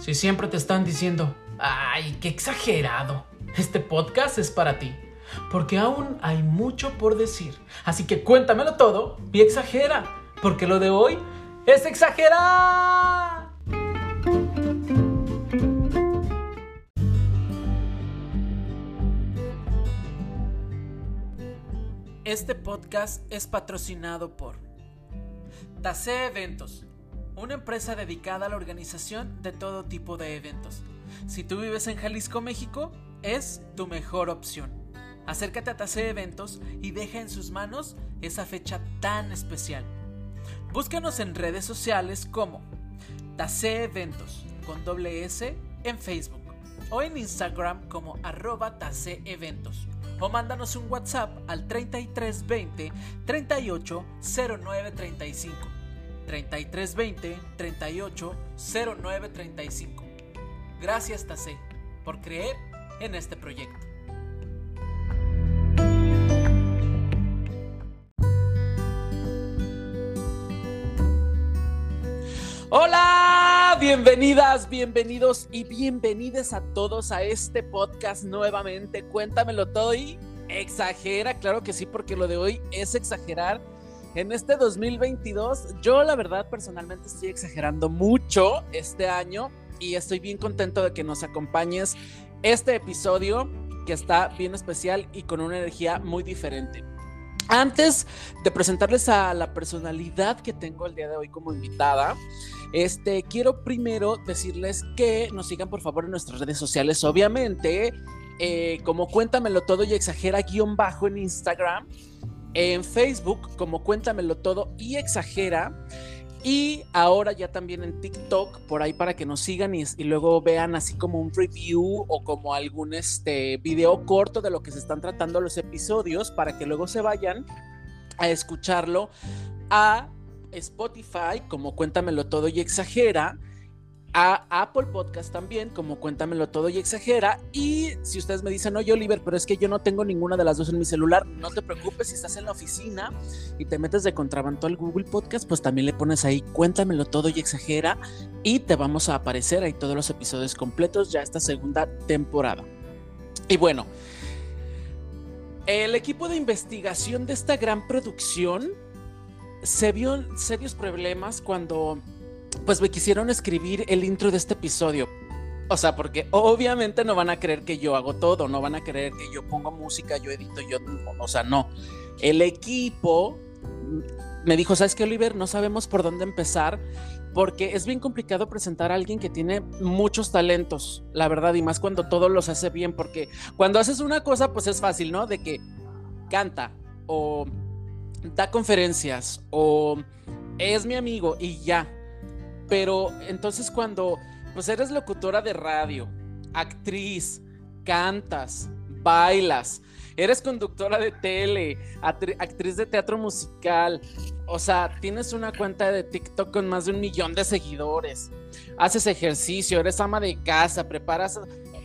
Si siempre te están diciendo, ay, qué exagerado, este podcast es para ti, porque aún hay mucho por decir. Así que cuéntamelo todo y exagera, porque lo de hoy es exagerar. Este podcast es patrocinado por Tase Eventos, una empresa dedicada a la organización de todo tipo de eventos. Si tú vives en Jalisco, México, es tu mejor opción. Acércate a Tase Eventos y deja en sus manos esa fecha tan especial. Búscanos en redes sociales como Tase Eventos con doble S en Facebook o en Instagram como arroba Tase Eventos o mándanos un WhatsApp al 3320 380935. 3320 380935. Gracias Tase por creer en este proyecto. Hola, bienvenidas, bienvenidos y bienvenidas a todos a este podcast nuevamente. Cuéntamelo todo y exagera, claro que sí, porque lo de hoy es exagerar. En este 2022, yo la verdad personalmente estoy exagerando mucho este año y estoy bien contento de que nos acompañes este episodio que está bien especial y con una energía muy diferente. Antes de presentarles a la personalidad que tengo el día de hoy como invitada, este, quiero primero decirles que nos sigan por favor en nuestras redes sociales, obviamente, eh, como Cuéntamelo Todo y Exagera guion bajo en Instagram, en Facebook como Cuéntamelo Todo y Exagera. Y ahora ya también en TikTok, por ahí para que nos sigan y, luego vean así como un review o como algún este video corto de lo que se están tratando los episodios para que luego se vayan a escucharlo a Spotify como Cuéntamelo Todo y Exagera, a Apple Podcast también como Cuéntamelo Todo y Exagera. Y si ustedes me dicen, oye Oliver, pero es que yo no tengo ninguna de las dos en mi celular, no te preocupes, si estás en la oficina y te metes de contrabando al Google Podcast, pues también le pones ahí Cuéntamelo Todo y Exagera y te vamos a aparecer ahí todos los episodios completos ya esta segunda temporada. Y bueno, el equipo de investigación de esta gran producción se vio serios problemas cuando pues me quisieron escribir el intro de este episodio. O sea, porque obviamente no van a creer que yo hago todo, no van a creer que yo pongo música, yo edito, yo, o sea, no. El equipo me dijo, ¿sabes qué, Oliver? No sabemos por dónde empezar porque es bien complicado presentar a alguien que tiene muchos talentos, la verdad, y más cuando todo los hace bien, porque cuando haces una cosa, pues es fácil, ¿no? De que canta o da conferencias o es mi amigo y ya. Pero entonces cuando pues eres locutora de radio, actriz, cantas, bailas, eres conductora de tele, actriz de teatro musical, o sea, tienes una cuenta de TikTok con más de un millón de seguidores, haces ejercicio, eres ama de casa, preparas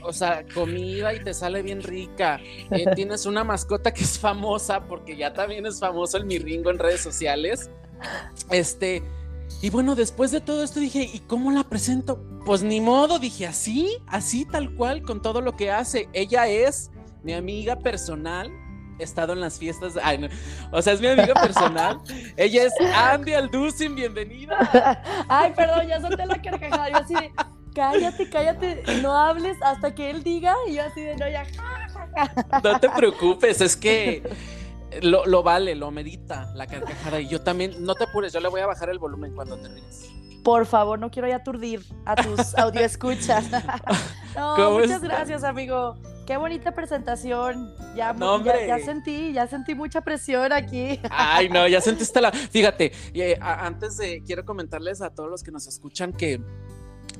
o sea, comida y te sale bien rica. Eh, tienes una mascota que es famosa porque ya también es famoso el Mirringo en redes sociales. Este, y bueno, después de todo esto dije, ¿y cómo la presento? Pues ni modo, dije así, así tal cual, con todo lo que hace. Ella es mi amiga personal. He estado en las fiestas. Ay, no. O sea, es mi amiga personal. Ella es Andy Alducin, bienvenida. Ay, perdón, ya solté la carcajada. Yo así de, cállate, cállate, no hables hasta que él diga. Y yo así de, no, ya. No te preocupes, es que lo, lo, vale, lo medita la carcajada. Y yo también, no te apures, yo le voy a bajar el volumen cuando te ríes. Por favor, no quiero ya aturdir a tus escuchas. no, muchas gracias, amigo. Qué bonita presentación. Ya, no, ya, ya, sentí, ya sentí mucha presión aquí. Ay, no, ya sentiste la. Fíjate, eh, antes de quiero comentarles a todos los que nos escuchan que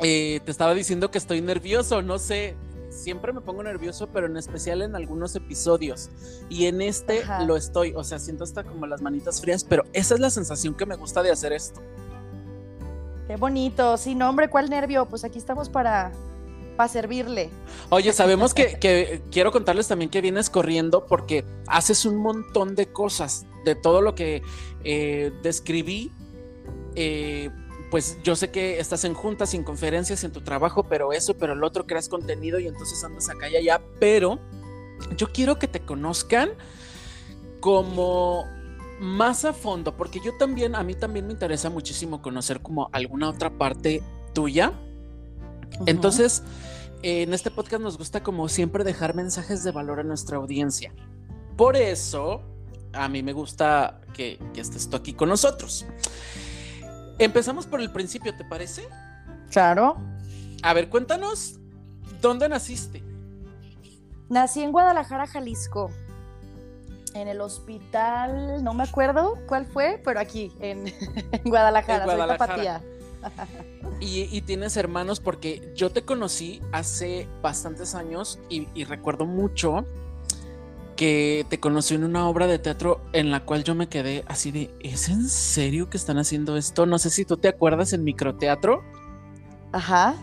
eh, te estaba diciendo que estoy nervioso, no sé, siempre me pongo nervioso, pero en especial en algunos episodios. Y en este lo estoy, o sea, siento hasta como las manitas frías, pero esa es la sensación que me gusta de hacer esto. Qué bonito, sí, no, hombre, ¿cuál nervio? Pues aquí estamos para, para servirle. Oye, sabemos que, que, quiero contarles también que vienes corriendo porque haces un montón de cosas, de todo lo que eh, describí. Eh, pues yo sé que estás en juntas, en conferencias, en tu trabajo, pero eso, pero el otro creas contenido y entonces andas acá y allá, pero yo quiero que te conozcan como más a fondo, porque yo también, a mí también me interesa muchísimo conocer como alguna otra parte tuya. Entonces, en este podcast nos gusta como siempre dejar mensajes de valor a nuestra audiencia. Por eso, a mí me gusta que, que estés tú aquí con nosotros. Empezamos por el principio, ¿te parece? Claro. A ver, cuéntanos, ¿dónde naciste? Nací en Guadalajara, Jalisco. En el hospital, no me acuerdo cuál fue, pero aquí, en, Guadalajara, en Guadalajara. Y, tienes hermanos porque yo te conocí hace bastantes años y recuerdo mucho que te conocí en una obra de teatro en la cual yo me quedé así de, ¿es en serio que están haciendo esto? No sé si tú te acuerdas en microteatro. Ajá.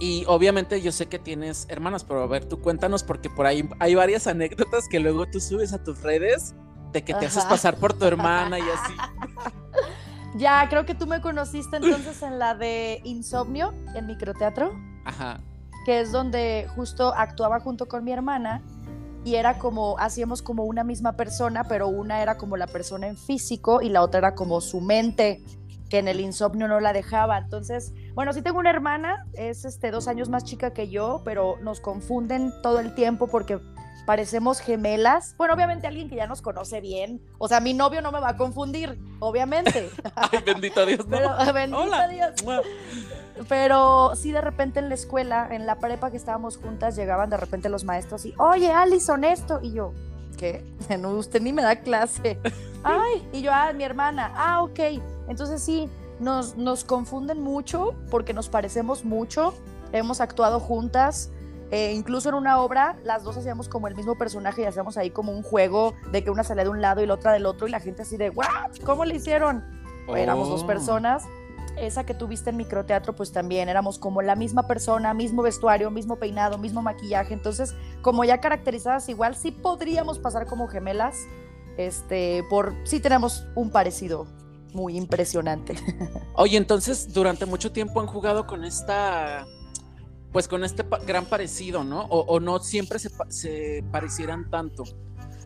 Y obviamente yo sé que tienes hermanas, pero a ver, tú cuéntanos porque por ahí hay varias anécdotas que luego tú subes a tus redes de que te haces pasar por tu hermana y así. Ya, creo que tú me conociste entonces en la de Insomnio, en microteatro. Ajá. Que es donde justo actuaba junto con mi hermana y era como, hacíamos como una misma persona, pero una era como la persona en físico y la otra era como su mente, que en el insomnio no la dejaba. Entonces, bueno, sí tengo una hermana, es este, dos años más chica que yo, pero nos confunden todo el tiempo porque parecemos gemelas. Bueno, obviamente alguien que ya nos conoce bien. O sea, mi novio no me va a confundir, obviamente. Ay, bendito Dios. No. Pero, bendito Dios. Pero sí, de repente en la escuela, en la prepa que estábamos juntas, llegaban de repente los maestros y, oye, Alison, esto. Y yo, ¿qué? No, usted ni me da clase. Ay, y yo, ah, mi hermana. Ah, ok. Entonces sí, nos, nos confunden mucho porque nos parecemos mucho. Hemos actuado juntas. Eh, incluso en una obra, las dos hacíamos como el mismo personaje y hacíamos ahí como un juego de que una salía de un lado y la otra del otro y la gente así de, ¿what? ¿Cómo le hicieron? Éramos dos oh. personas esa que tuviste en microteatro, pues también éramos como la misma persona, mismo vestuario, mismo peinado, mismo maquillaje. Entonces, como ya caracterizadas igual, sí podríamos pasar como gemelas, este, por sí tenemos un parecido muy impresionante. Oye, entonces durante mucho tiempo han jugado con esta, pues con este gran parecido, ¿no? O, no siempre se, se parecieran tanto.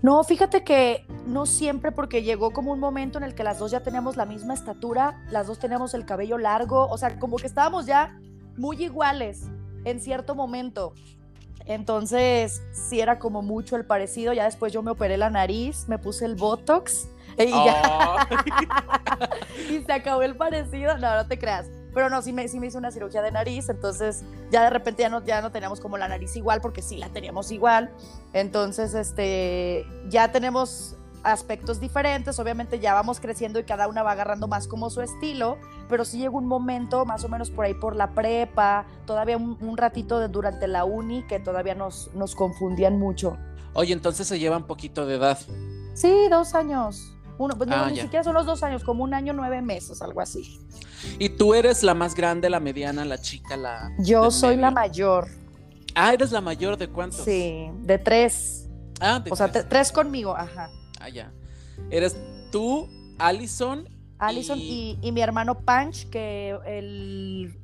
No, fíjate que no siempre porque llegó como un momento en el que las dos ya teníamos la misma estatura, las dos teníamos el cabello largo, o sea, como que estábamos ya muy iguales en cierto momento. Entonces, sí era como mucho el parecido. Ya después yo me operé la nariz, me puse el Botox y, y se acabó el parecido. No, no te creas. Pero no, sí me, sí me hice una cirugía de nariz, entonces ya de repente ya no, ya no teníamos como la nariz igual, porque sí la teníamos igual. Entonces, este, ya tenemos aspectos diferentes, obviamente ya vamos creciendo y cada una va agarrando más como su estilo, pero sí llegó un momento, más o menos por ahí por la prepa, todavía un, ratito de, durante la uni, que todavía nos, nos confundían mucho. Oye, entonces se lleva un poquito de edad. Sí, dos años. Uno, pues no, ah, ni siquiera son los dos años, como un año, nueve meses, algo así. ¿Y tú eres la más grande, la mediana, la chica, la...? Yo soy la mayor. Ah, ¿eres la mayor de cuántos? Sí, de tres. Ah, de O sea, tres conmigo, ajá. Ah, ya. Eres tú, Allison. Allison y... y, mi hermano Punch, que el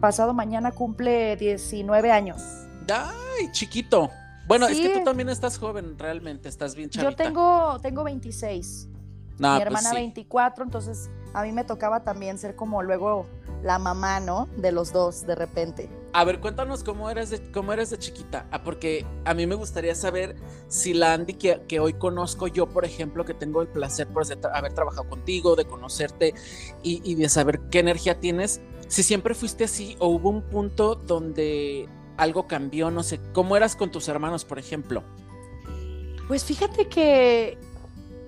pasado mañana cumple 19 años. ¡Ay, chiquito! Bueno, es que tú también estás joven, realmente, estás bien chavita. Yo tengo, tengo 26 mi pues hermana 24, entonces a mí me tocaba también ser como luego la mamá, ¿no? De los dos de repente. A ver, cuéntanos cómo eres de, cómo eres de chiquita, ah, porque a mí me gustaría saber si la Andy que, que hoy conozco yo, por ejemplo, que tengo el placer por haber trabajado contigo, de conocerte y, y de saber qué energía tienes, si siempre fuiste así o hubo un punto donde algo cambió, no sé, ¿cómo eras con tus hermanos, por ejemplo? Pues fíjate que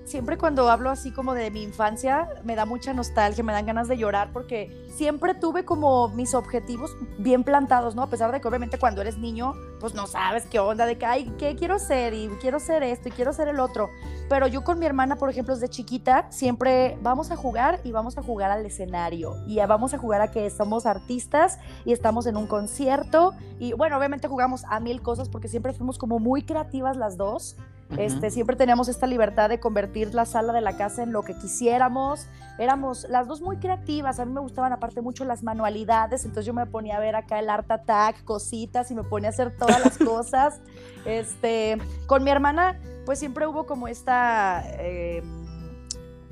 siempre cuando hablo así como de mi infancia, me da mucha nostalgia, me dan ganas de llorar porque siempre tuve como mis objetivos bien plantados, ¿no? A pesar de que obviamente cuando eres niño, pues no sabes qué onda, de que, ay, ¿qué quiero ser? Y quiero ser esto y quiero ser el otro. Pero yo con mi hermana, por ejemplo, desde chiquita, siempre vamos a jugar y vamos a jugar al escenario. Y vamos a jugar a que somos artistas y estamos en un concierto. Y bueno, obviamente jugamos a mil cosas porque siempre fuimos como muy creativas las dos. Este, siempre teníamos esta libertad de convertir la sala de la casa en lo que quisiéramos. Éramos las dos muy creativas. A mí me gustaban aparte mucho las manualidades. Entonces yo me ponía a ver acá el art attack, cositas y me ponía a hacer todas las cosas. Este, con mi hermana, pues siempre hubo como esta... Eh,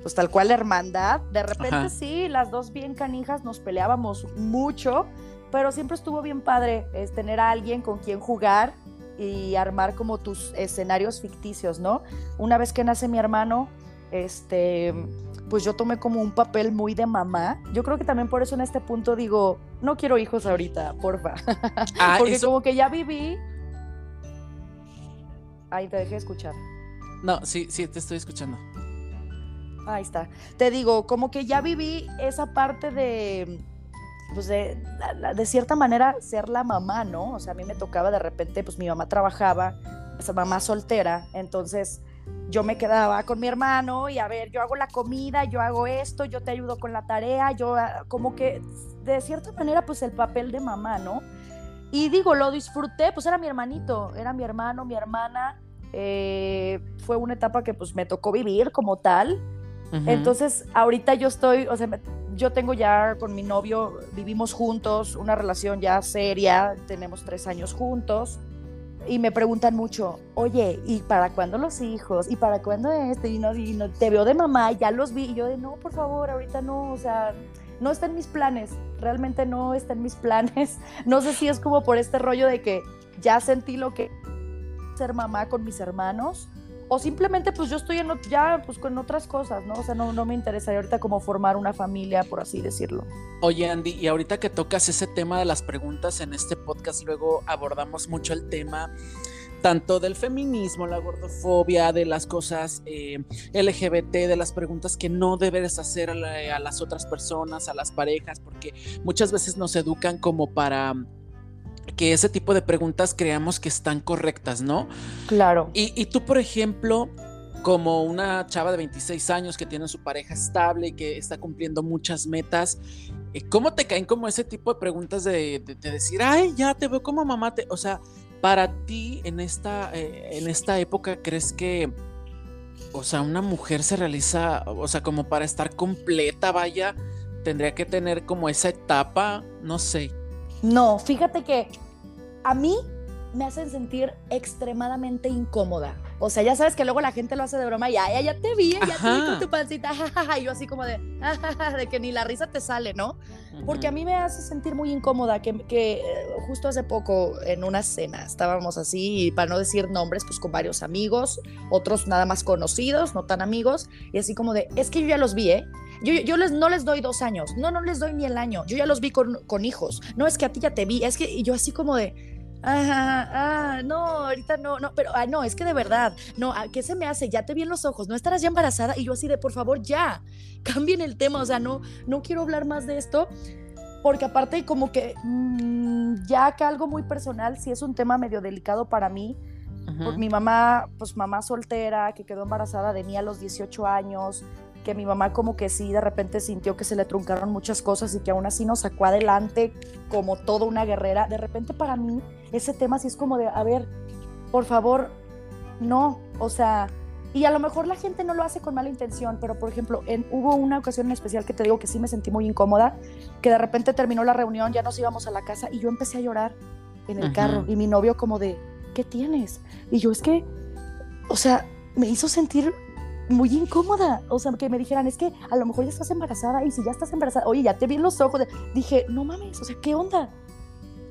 pues tal cual hermandad. De repente sí, las dos bien canijas nos peleábamos mucho, pero siempre estuvo bien padre es tener a alguien con quien jugar y armar como tus escenarios ficticios, ¿no? Una vez que nace mi hermano, este, pues yo tomé como un papel muy de mamá. Yo creo que también por eso en este punto digo, no quiero hijos ahorita, porfa. Ah, Porque como que ya viví. Ahí te dejé escuchar. No, sí, sí, te estoy escuchando. Ahí está. Te digo, como que ya viví esa parte de pues de, de, cierta manera ser la mamá, ¿no? O sea, a mí me tocaba de repente, pues mi mamá trabajaba, esa mamá soltera, entonces yo me quedaba con mi hermano y a ver, yo hago la comida, yo hago esto, yo te ayudo con la tarea, yo ah, como que de cierta manera pues el papel de mamá, ¿no? Y digo, lo disfruté, pues era mi hermanito, era mi hermano, mi hermana, eh, fue una etapa que pues me tocó vivir como tal. Entonces, ahorita yo estoy, o sea, yo tengo ya con mi novio, vivimos juntos, una relación ya seria, tenemos tres años juntos. Y me preguntan mucho, oye, ¿y para cuándo los hijos? ¿Y para cuándo este? Y no, y no, te veo de mamá, ya los vi. Y yo de, no, por favor, ahorita no, o sea, no está en mis planes, realmente no está en mis planes. No sé si es como por este rollo de que ya sentí lo que ser mamá con mis hermanos o simplemente pues yo estoy en, ya pues con otras cosas, ¿no? O sea, no, no me interesaría ahorita como formar una familia, por así decirlo. Oye, Andy, y ahorita que tocas ese tema de las preguntas en este podcast, luego abordamos mucho el tema tanto del feminismo, la gordofobia, de las cosas eh, LGBT, de las preguntas que no debes hacer a, a las otras personas, a las parejas, porque muchas veces nos educan como para que ese tipo de preguntas creamos que están correctas, ¿no? Claro. Y, tú, por ejemplo, como una chava de 26 años que tiene su pareja estable y que está cumpliendo muchas metas, eh, ¿cómo te caen como ese tipo de preguntas de, decir, ay, ya te veo como mamá? Te... O sea, para ti en esta, eh, en esta época, ¿crees que, o sea, una mujer se realiza, o sea, como para estar completa, vaya, tendría que tener como esa etapa, no sé, no, fíjate que a mí me hacen sentir extremadamente incómoda. O sea, ya sabes que luego la gente lo hace de broma, ya, ya, ya te vi, ya te vi con tu pancita, y yo así como de, de que ni la risa te sale, ¿no? Porque a mí me hace sentir muy incómoda, que, que, eh, justo hace poco en una cena estábamos así, y para no decir nombres, pues con varios amigos, otros nada más conocidos, no tan amigos, y así como de, es que yo ya los vi, ¿eh? Yo, yo les, no les doy dos años, no, no les doy ni el año, yo ya los vi con, con hijos, no es que a ti ya te vi, es que y yo así como de, Ajá, ah, no, ahorita no, no, pero, ah, no, es que de verdad, no, ah, ¿qué se me hace? Ya te vi en los ojos, ¿no estarás ya embarazada? Y yo así de, por favor, ya, cambien el tema, o sea, no, no quiero hablar más de esto, porque aparte como que mm, ya que algo muy personal, sí es un tema medio delicado para mí, mi mamá, pues mamá soltera, que quedó embarazada de mí a los 18 años, que mi mamá como que sí de repente sintió que se le truncaron muchas cosas y que aún así nos sacó adelante como toda una guerrera. De repente para mí ese tema sí es como de, a ver, por favor, no, o sea, y a lo mejor la gente no lo hace con mala intención, pero por ejemplo, en, hubo una ocasión en especial que te digo que sí me sentí muy incómoda, que de repente terminó la reunión, ya nos íbamos a la casa y yo empecé a llorar en el carro y mi novio como de, ¿qué tienes? Y yo es que, o sea, me hizo sentir muy incómoda. O sea, que me dijeran, es que a lo mejor ya estás embarazada y si ya estás embarazada, oye, ya te vi en los ojos. Dije, no mames, o sea, ¿qué onda?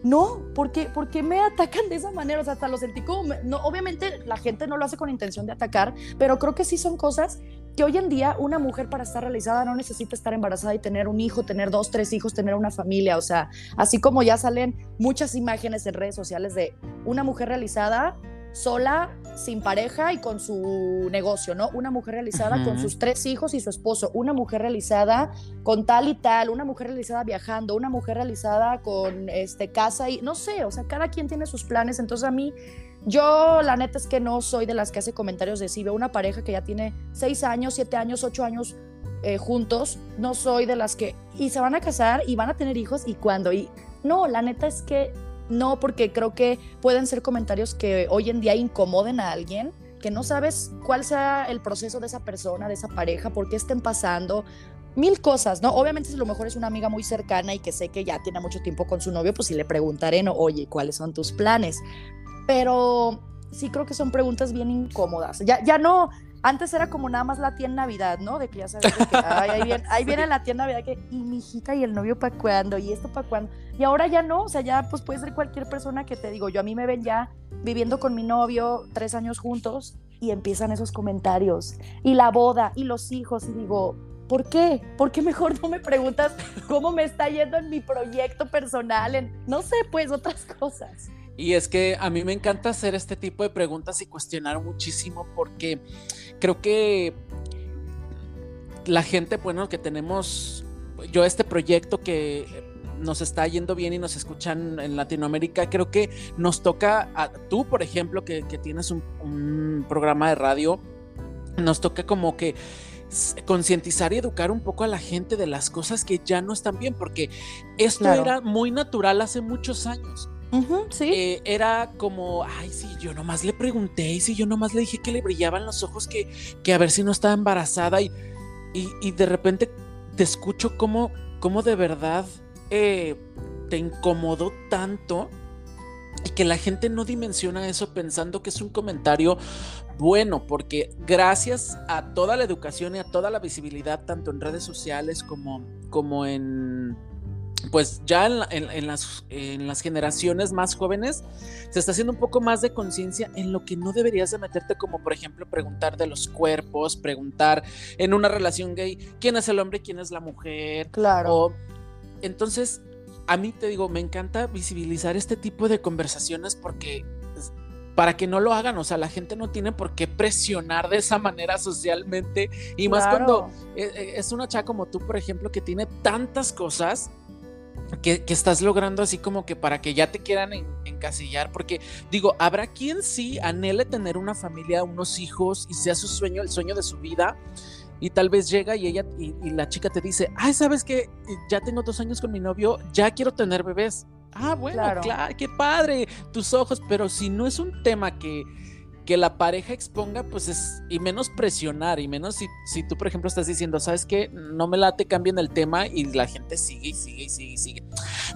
No, ¿por qué, ¿por qué me atacan de esa manera? O sea, hasta lo sentí como... No, obviamente la gente no lo hace con intención de atacar, pero creo que sí son cosas que hoy en día una mujer para estar realizada no necesita estar embarazada y tener un hijo, tener dos, tres hijos, tener una familia. O sea, así como ya salen muchas imágenes en redes sociales de una mujer realizada sola, sin pareja y con su negocio, ¿no? Una mujer realizada con sus tres hijos y su esposo, una mujer realizada con tal y tal, una mujer realizada viajando, una mujer realizada con este casa y no sé, o sea, cada quien tiene sus planes, entonces a mí yo la neta es que no soy de las que hace comentarios de si veo una pareja que ya tiene seis años, siete años, ocho años eh, juntos, no soy de las que y se van a casar y van a tener hijos y cuándo. Y no, la neta es que no, porque creo que pueden ser comentarios que hoy en día incomoden a alguien, que no sabes cuál sea el proceso de esa persona, de esa pareja, por qué estén pasando, mil cosas, ¿no? Obviamente si a lo mejor es una amiga muy cercana y que sé que ya tiene mucho tiempo con su novio, pues sí le preguntaré, ¿no? Oye, ¿cuáles son tus planes? Pero sí creo que son preguntas bien incómodas. Ya, ya no, antes era como nada más la tía en Navidad, ¿no? De que ya sabes, que, ahí, viene, ahí viene la tía en Navidad, que, y mi hijita y el novio para cuándo, y esto para cuándo. Y ahora ya no, o sea, ya pues puede ser cualquier persona que te digo, yo a mí me ven ya viviendo con mi novio tres años juntos y empiezan esos comentarios, y la boda, y los hijos, y digo, ¿por qué? ¿Por qué mejor no me preguntas cómo me está yendo en mi proyecto personal? En, no sé, pues otras cosas. Y es que a mí me encanta hacer este tipo de preguntas y cuestionar muchísimo porque creo que la gente, bueno, que tenemos, yo este proyecto que nos está yendo bien y nos escuchan en Latinoamérica, creo que nos toca, a, tú por ejemplo, que, tienes un, programa de radio, nos toca como que concientizar y educar un poco a la gente de las cosas que ya no están bien, porque esto era muy natural hace muchos años sí. Eh, era como, ay, sí, yo nomás le pregunté y si yo nomás le dije que le brillaban los ojos, que, que a ver si no estaba embarazada y, y, de repente te escucho como, como de verdad eh, te incomodó tanto y que la gente no dimensiona eso pensando que es un comentario bueno, porque gracias a toda la educación y a toda la visibilidad, tanto en redes sociales como, como en pues ya en, las, en, las, generaciones más jóvenes se está haciendo un poco más de conciencia en lo que no deberías de meterte, como por ejemplo preguntar de los cuerpos, preguntar en una relación gay quién es el hombre quién es la mujer. Claro. entonces, a mí te digo, me encanta visibilizar este tipo de conversaciones porque pues, para que no lo hagan, o sea, la gente no tiene por qué presionar de esa manera socialmente y más cuando eh, eh, es una chava como tú, por ejemplo, que tiene tantas cosas que, estás logrando así como que para que ya te quieran encasillar, porque digo, habrá quien sí anhele tener una familia, unos hijos y sea su sueño, el sueño de su vida, y tal vez llega y ella y, la chica te dice, ay, sabes que ya tengo dos años con mi novio, ya quiero tener bebés. Ah, bueno, claro, qué padre, tus ojos, pero si no es un tema que que la pareja exponga, pues es, y menos presionar, y menos si, si tú, por ejemplo, estás diciendo, ¿sabes qué? No me late, cambien el tema, y la gente sigue y sigue y sigue y sigue.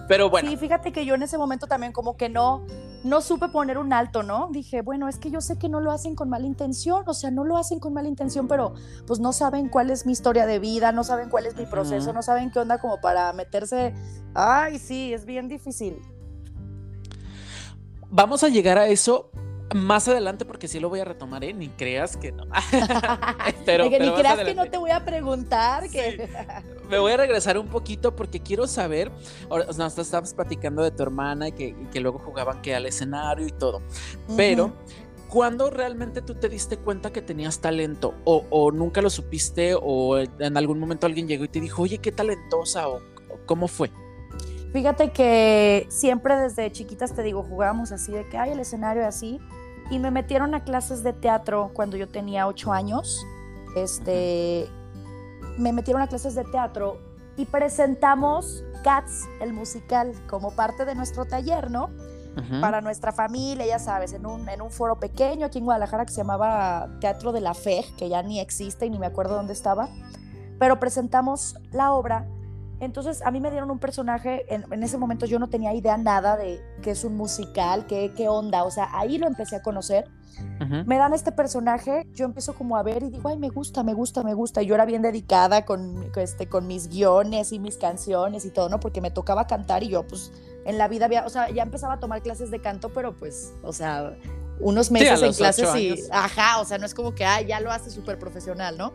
Pero bueno. Sí, fíjate que yo en ese momento también como que no, no supe poner un alto, ¿no? Dije, bueno, es que yo sé que no lo hacen con mala intención, o sea, no lo hacen con mala intención, pero pues no saben cuál es mi historia de vida, no saben cuál es mi proceso, no saben qué onda como para meterse. Ay, sí, es bien difícil. Vamos a llegar a eso, más adelante, porque sí lo voy a retomar, ¿eh? Ni creas que no. pero, ni creas que no te voy a preguntar. Que... Me voy a regresar un poquito porque quiero saber. Nos estabas platicando de tu hermana y que, luego jugaban que al escenario y todo. Pero. ¿Cuándo realmente tú te diste cuenta que tenías talento? O, o, nunca lo supiste? ¿O en algún momento alguien llegó y te dijo, oye, qué talentosa? ¿O cómo fue? Fíjate que siempre desde chiquitas te digo, jugábamos así de que hay el escenario así y me metieron a clases de teatro cuando yo tenía ocho años. Este, me metieron a clases de teatro y presentamos Cats, el musical, como parte de nuestro taller, ¿no? Para nuestra familia, ya sabes, en un, en un foro pequeño aquí en Guadalajara que se llamaba Teatro de la Fe, que ya ni existe y ni me acuerdo dónde estaba, pero presentamos la obra entonces a mí me dieron un personaje, en, ese momento yo no tenía idea nada de qué es un musical, qué, qué onda, o sea, ahí lo empecé a conocer. Me dan este personaje, yo empiezo como a ver y digo, ay, me gusta, me gusta, me gusta. Y yo era bien dedicada con, este, con mis guiones y mis canciones y todo, ¿no? Porque me tocaba cantar y yo pues en la vida había, o sea, ya empezaba a tomar clases de canto, pero pues, o sea, unos meses en clases y, ajá, o sea, no es como que, ay, ya lo hace súper profesional, ¿no?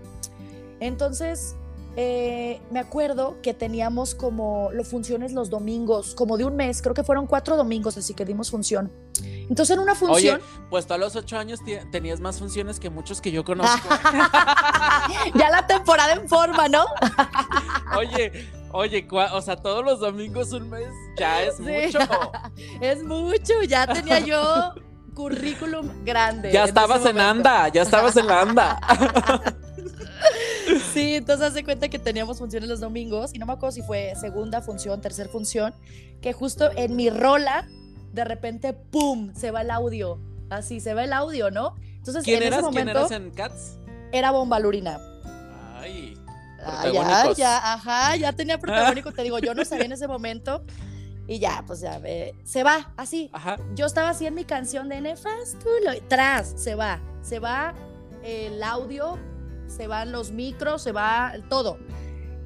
Entonces, eh, me acuerdo que teníamos como los funciones los domingos, como de un mes, creo que fueron cuatro domingos, así que dimos función. Entonces en una función... Oye, pues tú a los ocho años tenías más funciones que muchos que yo conozco. ya la temporada en forma, ¿no? oye, oye, o sea, todos los domingos un mes ya es mucho. es mucho, ya tenía yo currículum grande. Ya estabas en anda, ya estabas en la anda. Sí, entonces hace cuenta que teníamos funciones los domingos y no me acuerdo si fue segunda función, tercera función, que justo en mi rola, de repente, ¡pum!, se va el audio. Así, se va el audio, ¿no? Entonces, ¿Quién en eras? ese ¿Quién momento eras en Cats? era Bomba Lurina. Ay. Ah, ya, ya, ajá, ya tenía protagónico, te digo, yo no sabía en ese momento. Y ya, pues ya, eh, se va, así. Ajá. Yo estaba así en mi canción de Nefastulo, tras, se va, se va el audio, se van los micros, se va todo.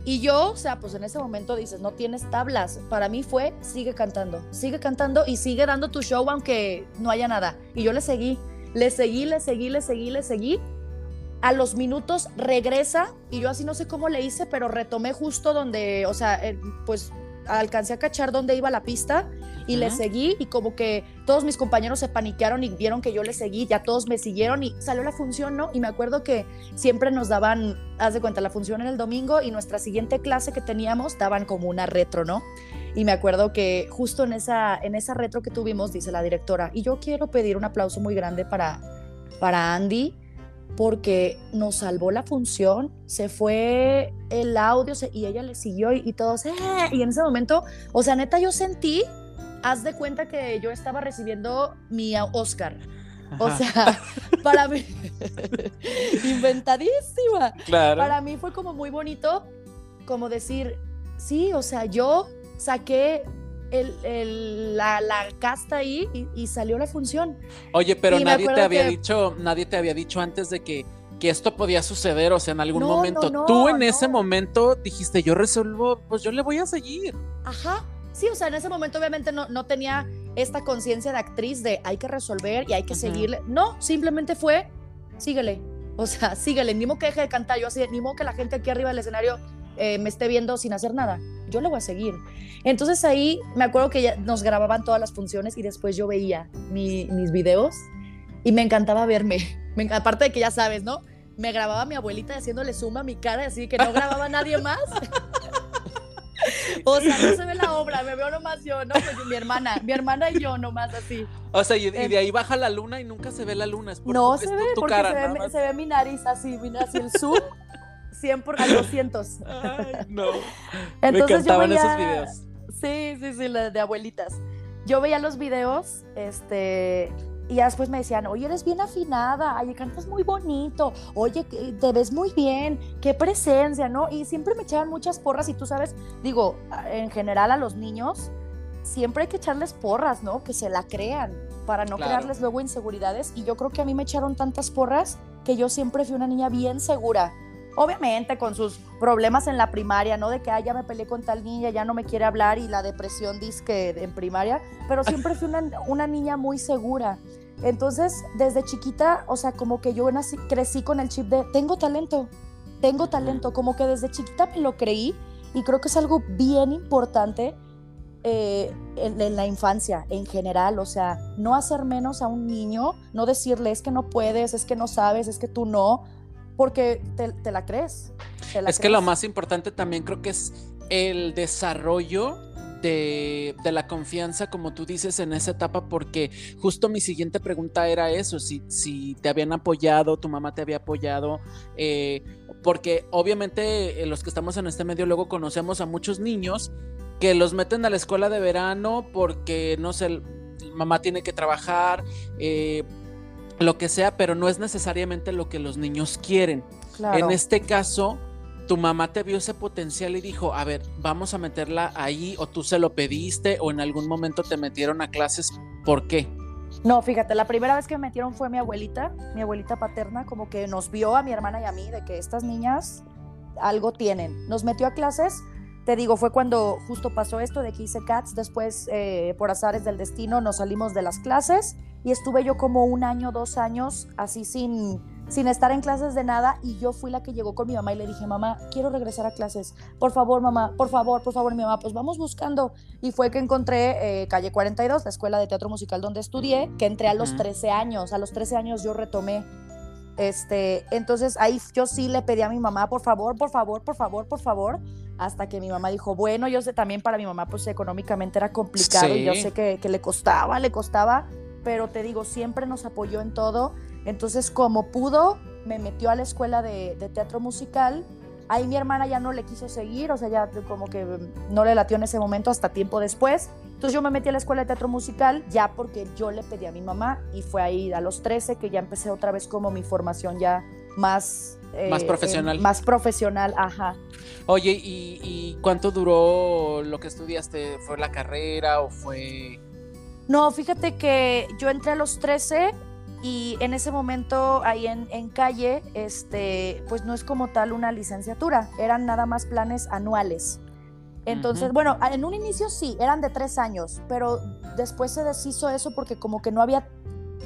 Y yo, o sea, pues en ese momento dices, no tienes tablas. Para mí fue, sigue cantando, sigue cantando y sigue dando tu show aunque no haya nada. Y yo le seguí, le seguí, le seguí, le seguí, le seguí. A los minutos regresa y yo así no sé cómo le hice, pero retomé justo donde, o sea, eh, pues alcancé a cachar dónde iba la pista y le seguí y como que todos mis compañeros se paniquearon y vieron que yo le seguí, ya todos me siguieron y salió la función, ¿no? Y me acuerdo que siempre nos daban, haz de cuenta, la función era el domingo y nuestra siguiente clase que teníamos daban como una retro, ¿no? Y me acuerdo que justo en esa, en esa retro que tuvimos, dice la directora, y yo quiero pedir un aplauso muy grande para, para Andy, porque nos salvó la función, se fue el audio se- y ella le siguió y, y todos, "Eh", y en ese momento, o sea, neta, yo sentí, haz de cuenta que yo estaba recibiendo mi Oscar. O sea, para mí, inventadísima. claro. Para mí fue como muy bonito, como decir, sí, o sea, yo saqué el- el- la, la casta ahí y, y salió la función. Oye, pero y nadie te había que- dicho, nadie te había dicho antes de que, que esto podía suceder, o sea, en algún No, momento. no, Tú en ese momento dijiste, yo resuelvo, pues yo le voy a seguir. Ajá. Sí, o sea, en ese momento obviamente no, no tenía esta conciencia de actriz de hay que resolver y hay que seguirle. No, simplemente fue, síguele. O sea, síguele. Ni modo que deje de cantar. Yo así, ni modo que la gente aquí arriba del escenario eh, me esté viendo sin hacer nada. Yo le voy a seguir. Entonces ahí me acuerdo que ya nos grababan todas las funciones y después yo veía mi- mis videos y me encantaba verme. Me aparte de que ya sabes, ¿no? Me grababa mi abuelita haciéndole suma a mi cara, así que no grababa nadie más. O sea, no se ve la obra, me veo nomás yo, ¿no? Pues mi hermana, mi hermana y yo nomás así. O sea, y, y Em. de ahí baja la luna y nunca se ve la luna. Es por No tu, se ve, tu porque cara, se, ve, se ve mi nariz así, mira, así el zoom, 100 por, a 200. Ay, no. Me Entonces yo veía, esos videos. Sí, sí, sí, la de abuelitas. Yo veía los videos, este, y ya después me decían, oye, eres bien afinada, oye, cantas muy bonito, oye, te ves muy bien, qué presencia, ¿no? Y siempre me echaban muchas porras y tú sabes, digo, en general a los niños, siempre hay que echarles porras, ¿no? Que se la crean para no Claro. crearles luego inseguridades. Y yo creo que a mí me echaron tantas porras que yo siempre fui una niña bien segura. Obviamente con sus problemas en la primaria, ¿no? De que "Ay, ya me peleé con tal niña, ya no me quiere hablar y la depresión disque en primaria, pero siempre fui una, una niña muy segura. Entonces, desde chiquita, o sea, como que yo nací, crecí con el chip de tengo talento, tengo talento, como que desde chiquita me lo creí y creo que es algo bien importante eh, en, en la infancia en general, o sea, no hacer menos a un niño, no decirle es que no puedes, es que no sabes, es que tú no, porque te, te la crees. te la Es que lo más importante también creo que es el desarrollo de, de la confianza, como tú dices, en esa etapa, porque justo mi siguiente pregunta era eso, si, si te habían apoyado, tu mamá te había apoyado, eh, porque obviamente eh, los que estamos en este medio luego conocemos a muchos niños que los meten a la escuela de verano porque, no sé, mamá tiene que trabajar, eh, lo que sea, pero no es necesariamente lo que los niños quieren. Claro. En este caso, tu mamá te vio ese potencial y dijo, a ver, vamos a meterla ahí, o tú se lo pediste, o en algún momento te metieron a clases, ¿por qué? No, fíjate, la primera vez que me metieron fue mi abuelita, mi abuelita paterna, como que nos vio a mi hermana y a mí de que estas niñas algo tienen. Nos metió a clases, te digo, fue cuando justo pasó esto de que hice CATS, después eh, por azares del destino nos salimos de las clases y estuve yo como un año, dos años así sin, sin estar en clases de nada y yo fui la que llegó con mi mamá y le dije, mamá, quiero regresar a clases, por favor, mamá, por favor, por favor, mi mamá, pues vamos buscando. Y fue que encontré eh, Calle 42, la escuela de teatro musical donde estudié, que entré a los Ujú. 13 años, a los 13 años yo retomé. Este, entonces ahí yo sí le pedí a mi mamá, por favor, por favor, por favor, por favor, hasta que mi mamá dijo, bueno, yo sé también para mi mamá, pues económicamente era complicado y yo sé que, que le costaba, le costaba, pero te digo, siempre nos apoyó en todo. Entonces, como pudo, me metió a la escuela de, de teatro musical Ahí mi hermana ya no le quiso seguir, o sea, ya como que no le latió en ese momento hasta tiempo después. Entonces yo me metí a la escuela de teatro musical ya porque yo le pedí a mi mamá y fue ahí a los 13 que ya empecé otra vez como mi formación ya más... más profesional. más profesional, ajá. Oye, ¿y, ¿y, cuánto duró lo que estudiaste? ¿Fue la carrera o fue...? No, fíjate que yo entré a los 13 y en ese momento ahí en, en, calle, este, pues no es como tal una licenciatura, eran nada más planes anuales. Entonces, bueno, en un inicio sí, eran de tres años, pero después se deshizo eso porque como que no había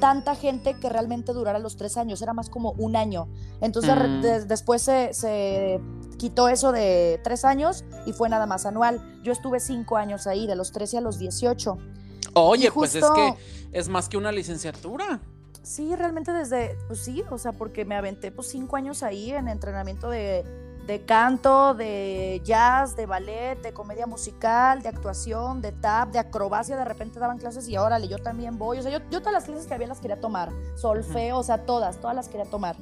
tanta gente que realmente durara los tres años, era más como un año. Entonces mm. después se, se, quitó eso de tres años y fue nada más anual. Yo estuve cinco años ahí, de los 13 a los 18. Oye, pues es que es más que una licenciatura. Sí, realmente desde, pues sí, o sea, porque me aventé pues cinco años ahí en entrenamiento de, canto, de jazz, de ballet, de comedia musical, de actuación, de tap, de acrobacia, de repente daban clases y órale, yo también voy, o sea, yo, yo todas las clases que había las quería tomar, solfeo, o sea, todas, todas las quería tomar.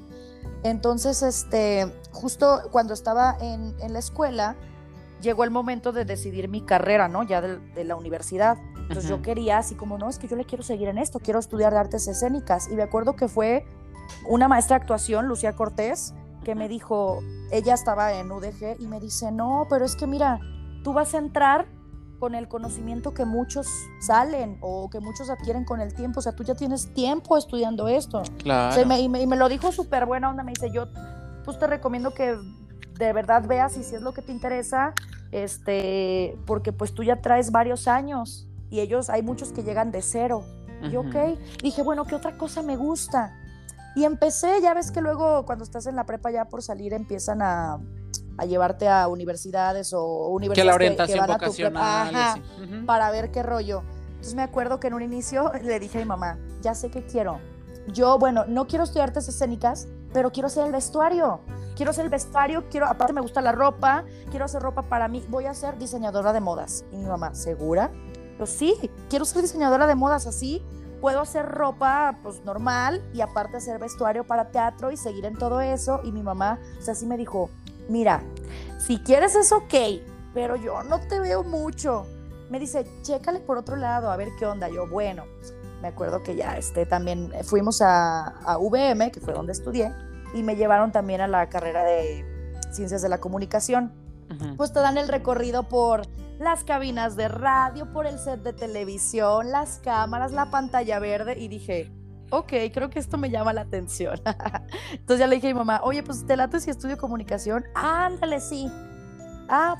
Entonces, este, justo cuando estaba en, en la escuela, llegó el momento de decidir mi carrera, ¿no? Ya de, la universidad. Entonces yo quería, así como, no, es que yo le quiero seguir en esto, quiero estudiar de artes escénicas. Y me acuerdo que fue una maestra de actuación, Lucía Cortés, que me dijo, ella estaba en UDG y me dice, no, pero es que mira, tú vas a entrar con el conocimiento que muchos salen o que muchos adquieren con el tiempo. O sea, tú ya tienes tiempo estudiando esto. Claro. y, me, y, me, lo dijo súper buena onda. Me dice, yo pues te recomiendo que de verdad veas si, si es lo que te interesa, este, porque pues tú ya traes varios años y ellos, hay muchos que llegan de cero. Y ok, dije, bueno, ¿qué otra cosa me gusta? Y empecé, ya ves que luego cuando estás en la prepa ya por salir empiezan a, a llevarte a universidades o universidades que, la orientación vocacional, para ver qué rollo. Entonces me acuerdo que en un inicio le dije a mi mamá, ya sé qué quiero. Yo, bueno, no quiero estudiar artes escénicas, pero quiero hacer el vestuario. Quiero hacer el vestuario, quiero, aparte me gusta la ropa, quiero hacer ropa para mí, voy a ser diseñadora de modas. Y mi mamá, ¿segura? Yo sí, quiero ser diseñadora de modas así. Puedo hacer ropa pues normal y aparte hacer vestuario para teatro y seguir en todo eso. Y mi mamá, o sea, sí me dijo, mira, si quieres es ok, pero yo no te veo mucho. Me dice, chécale por otro lado, a ver qué onda. Yo, bueno, me acuerdo que ya este, también fuimos a, a VM, que fue donde estudié, y me llevaron también a la carrera de Ciencias de la Comunicación. Pues te dan el recorrido por las cabinas de radio, por el set de televisión, las cámaras, la pantalla verde, y dije, ok, creo que esto me llama la atención. Entonces ya le dije a mi mamá, oye, pues te late si estudio comunicación. Ándale, sí. Ah,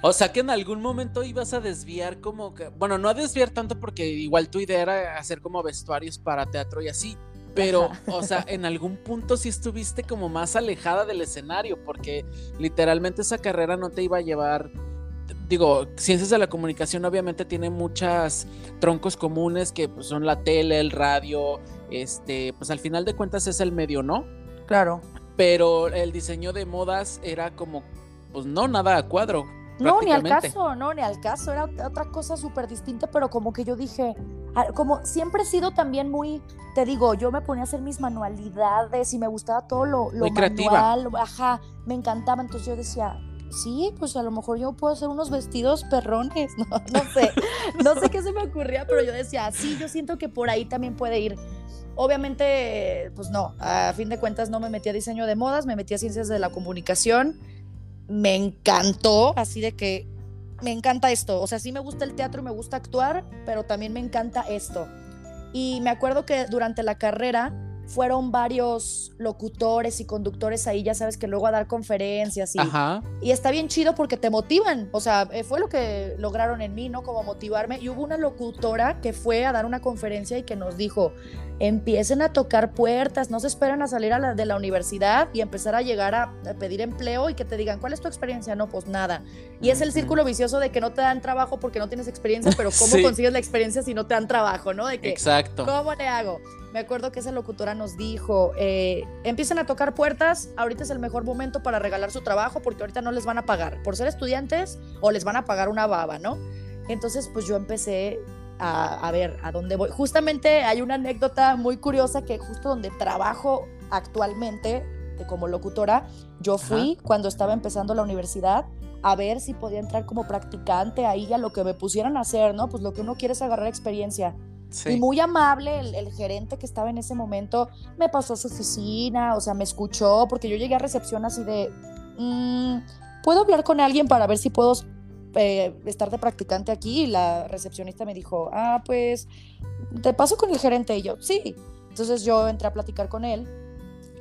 o sea que en algún momento ibas a desviar como que, bueno, no a desviar tanto porque igual tu idea era hacer como vestuarios para teatro y así, pero, o sea, en algún punto sí estuviste como más alejada del escenario porque literalmente esa carrera no te iba a llevar, digo, ciencias de la comunicación obviamente tiene muchas troncos comunes que pues, son la tele, el radio, este, pues al final de cuentas es el medio, ¿no? Claro. Pero el diseño de modas era como, pues no, nada a cuadro no, ni al caso, no, ni al caso, era otra cosa súper distinta, pero como que yo dije, como siempre he sido también muy, te digo, yo me ponía a hacer mis manualidades y me gustaba todo lo, lo manual, ajá, me encantaba, entonces yo decía, sí, pues a lo mejor yo puedo hacer unos vestidos perrones, no, no sé, no sé qué se me ocurría, pero yo decía, sí, yo siento que por ahí también puede ir. Obviamente, pues no, a fin de cuentas no me metí a diseño de modas, me metí a ciencias de la comunicación. Me encantó, así de que me encanta esto. O sea, sí me gusta el teatro y me gusta actuar, pero también me encanta esto. Y me acuerdo que durante la carrera fueron varios locutores y conductores ahí, ya sabes que luego a dar conferencias y, y está bien chido porque te motivan, o sea, eh, fue lo que lograron en mí, ¿no? Como motivarme. Y hubo una locutora que fue a dar una conferencia y que nos dijo, empiecen a tocar puertas, no se esperen a salir a la, de la universidad y empezar a llegar a, pedir empleo y que te digan, ¿cuál es tu experiencia? No, pues nada. Y es el círculo vicioso de que no te dan trabajo porque no tienes experiencia, pero ¿cómo consigues la experiencia si no te dan trabajo, no? De que, Exacto. ¿Cómo le hago? Me acuerdo que esa locutora nos dijo, eh, empiecen a tocar puertas, ahorita es el mejor momento para regalar su trabajo porque ahorita no les van a pagar por ser estudiantes o les van a pagar una baba, ¿no? Entonces, pues yo empecé a, ver a dónde voy. Justamente hay una anécdota muy curiosa que justo donde trabajo actualmente como locutora, yo fui cuando estaba empezando la universidad a ver si podía entrar como practicante ahí a lo que me pusieran a hacer, ¿no? Pues lo que uno quiere es agarrar experiencia. Y muy amable el, gerente que estaba en ese momento me pasó a su oficina, o sea, me escuchó, porque yo llegué a recepción así de, mm, ¿puedo hablar con alguien para ver si puedo eh, estar de practicante aquí? La recepcionista me dijo, ah, pues, te paso con el gerente. Y yo, sí. Entonces yo entré a platicar con él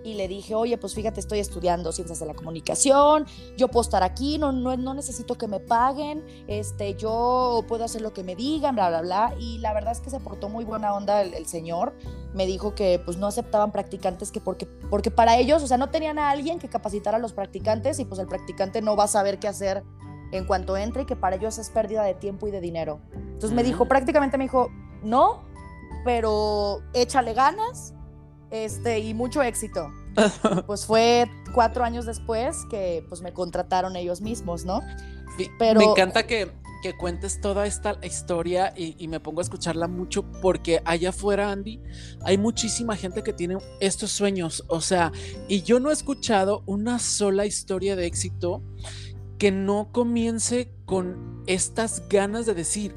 y le dije, oye, pues fíjate, estoy estudiando ciencias de la comunicación, yo puedo estar aquí, no, no, no necesito que me paguen, este, yo puedo hacer lo que me digan, bla, bla, bla. Y la verdad es que se portó muy buena onda el, señor. Me dijo que pues no aceptaban practicantes que porque, porque para ellos, o sea, no tenían a alguien que capacitara a los practicantes y pues el practicante no va a saber qué hacer en cuanto entre y que para ellos es pérdida de tiempo y de dinero. Entonces me dijo, prácticamente me dijo, no, pero échale ganas este, y mucho éxito. pues fue cuatro años después que pues me contrataron ellos mismos, ¿no? Pero... Me encanta que, que cuentes toda esta historia y, y, me pongo a escucharla mucho porque allá afuera, Andy, hay muchísima gente que tiene estos sueños, o sea, y yo no he escuchado una sola historia de éxito que no comience con estas ganas de decir,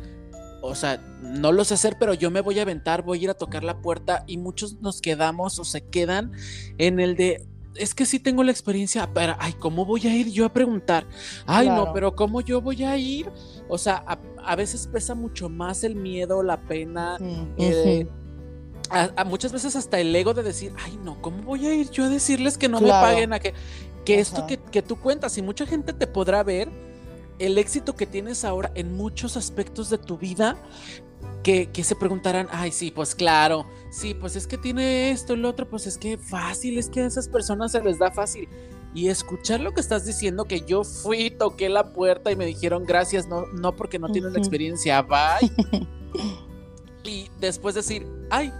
o sea, no lo sé hacer, pero yo me voy a aventar, voy a ir a tocar la puerta y muchos nos quedamos o se quedan en el de, es que sí tengo la experiencia, pero, ay, ¿cómo voy a ir yo a preguntar? Ay, no, pero ¿cómo yo voy a ir? O sea, a, veces pesa mucho más el miedo, la pena, eh, a, muchas veces hasta el ego de decir, ay, no, ¿cómo voy a ir yo a decirles que no me paguen? A que, que esto que, que tú cuentas y mucha gente te podrá ver el éxito que tienes ahora en muchos aspectos de tu vida que, se preguntarán, ay, sí, pues claro, sí, pues es que tiene esto, el otro, pues es que fácil, es que a esas personas se les da fácil. Y escuchar lo que estás diciendo, que yo fui, toqué la puerta y me dijeron gracias, no, no porque no tienen la experiencia, bye. y después decir, ay,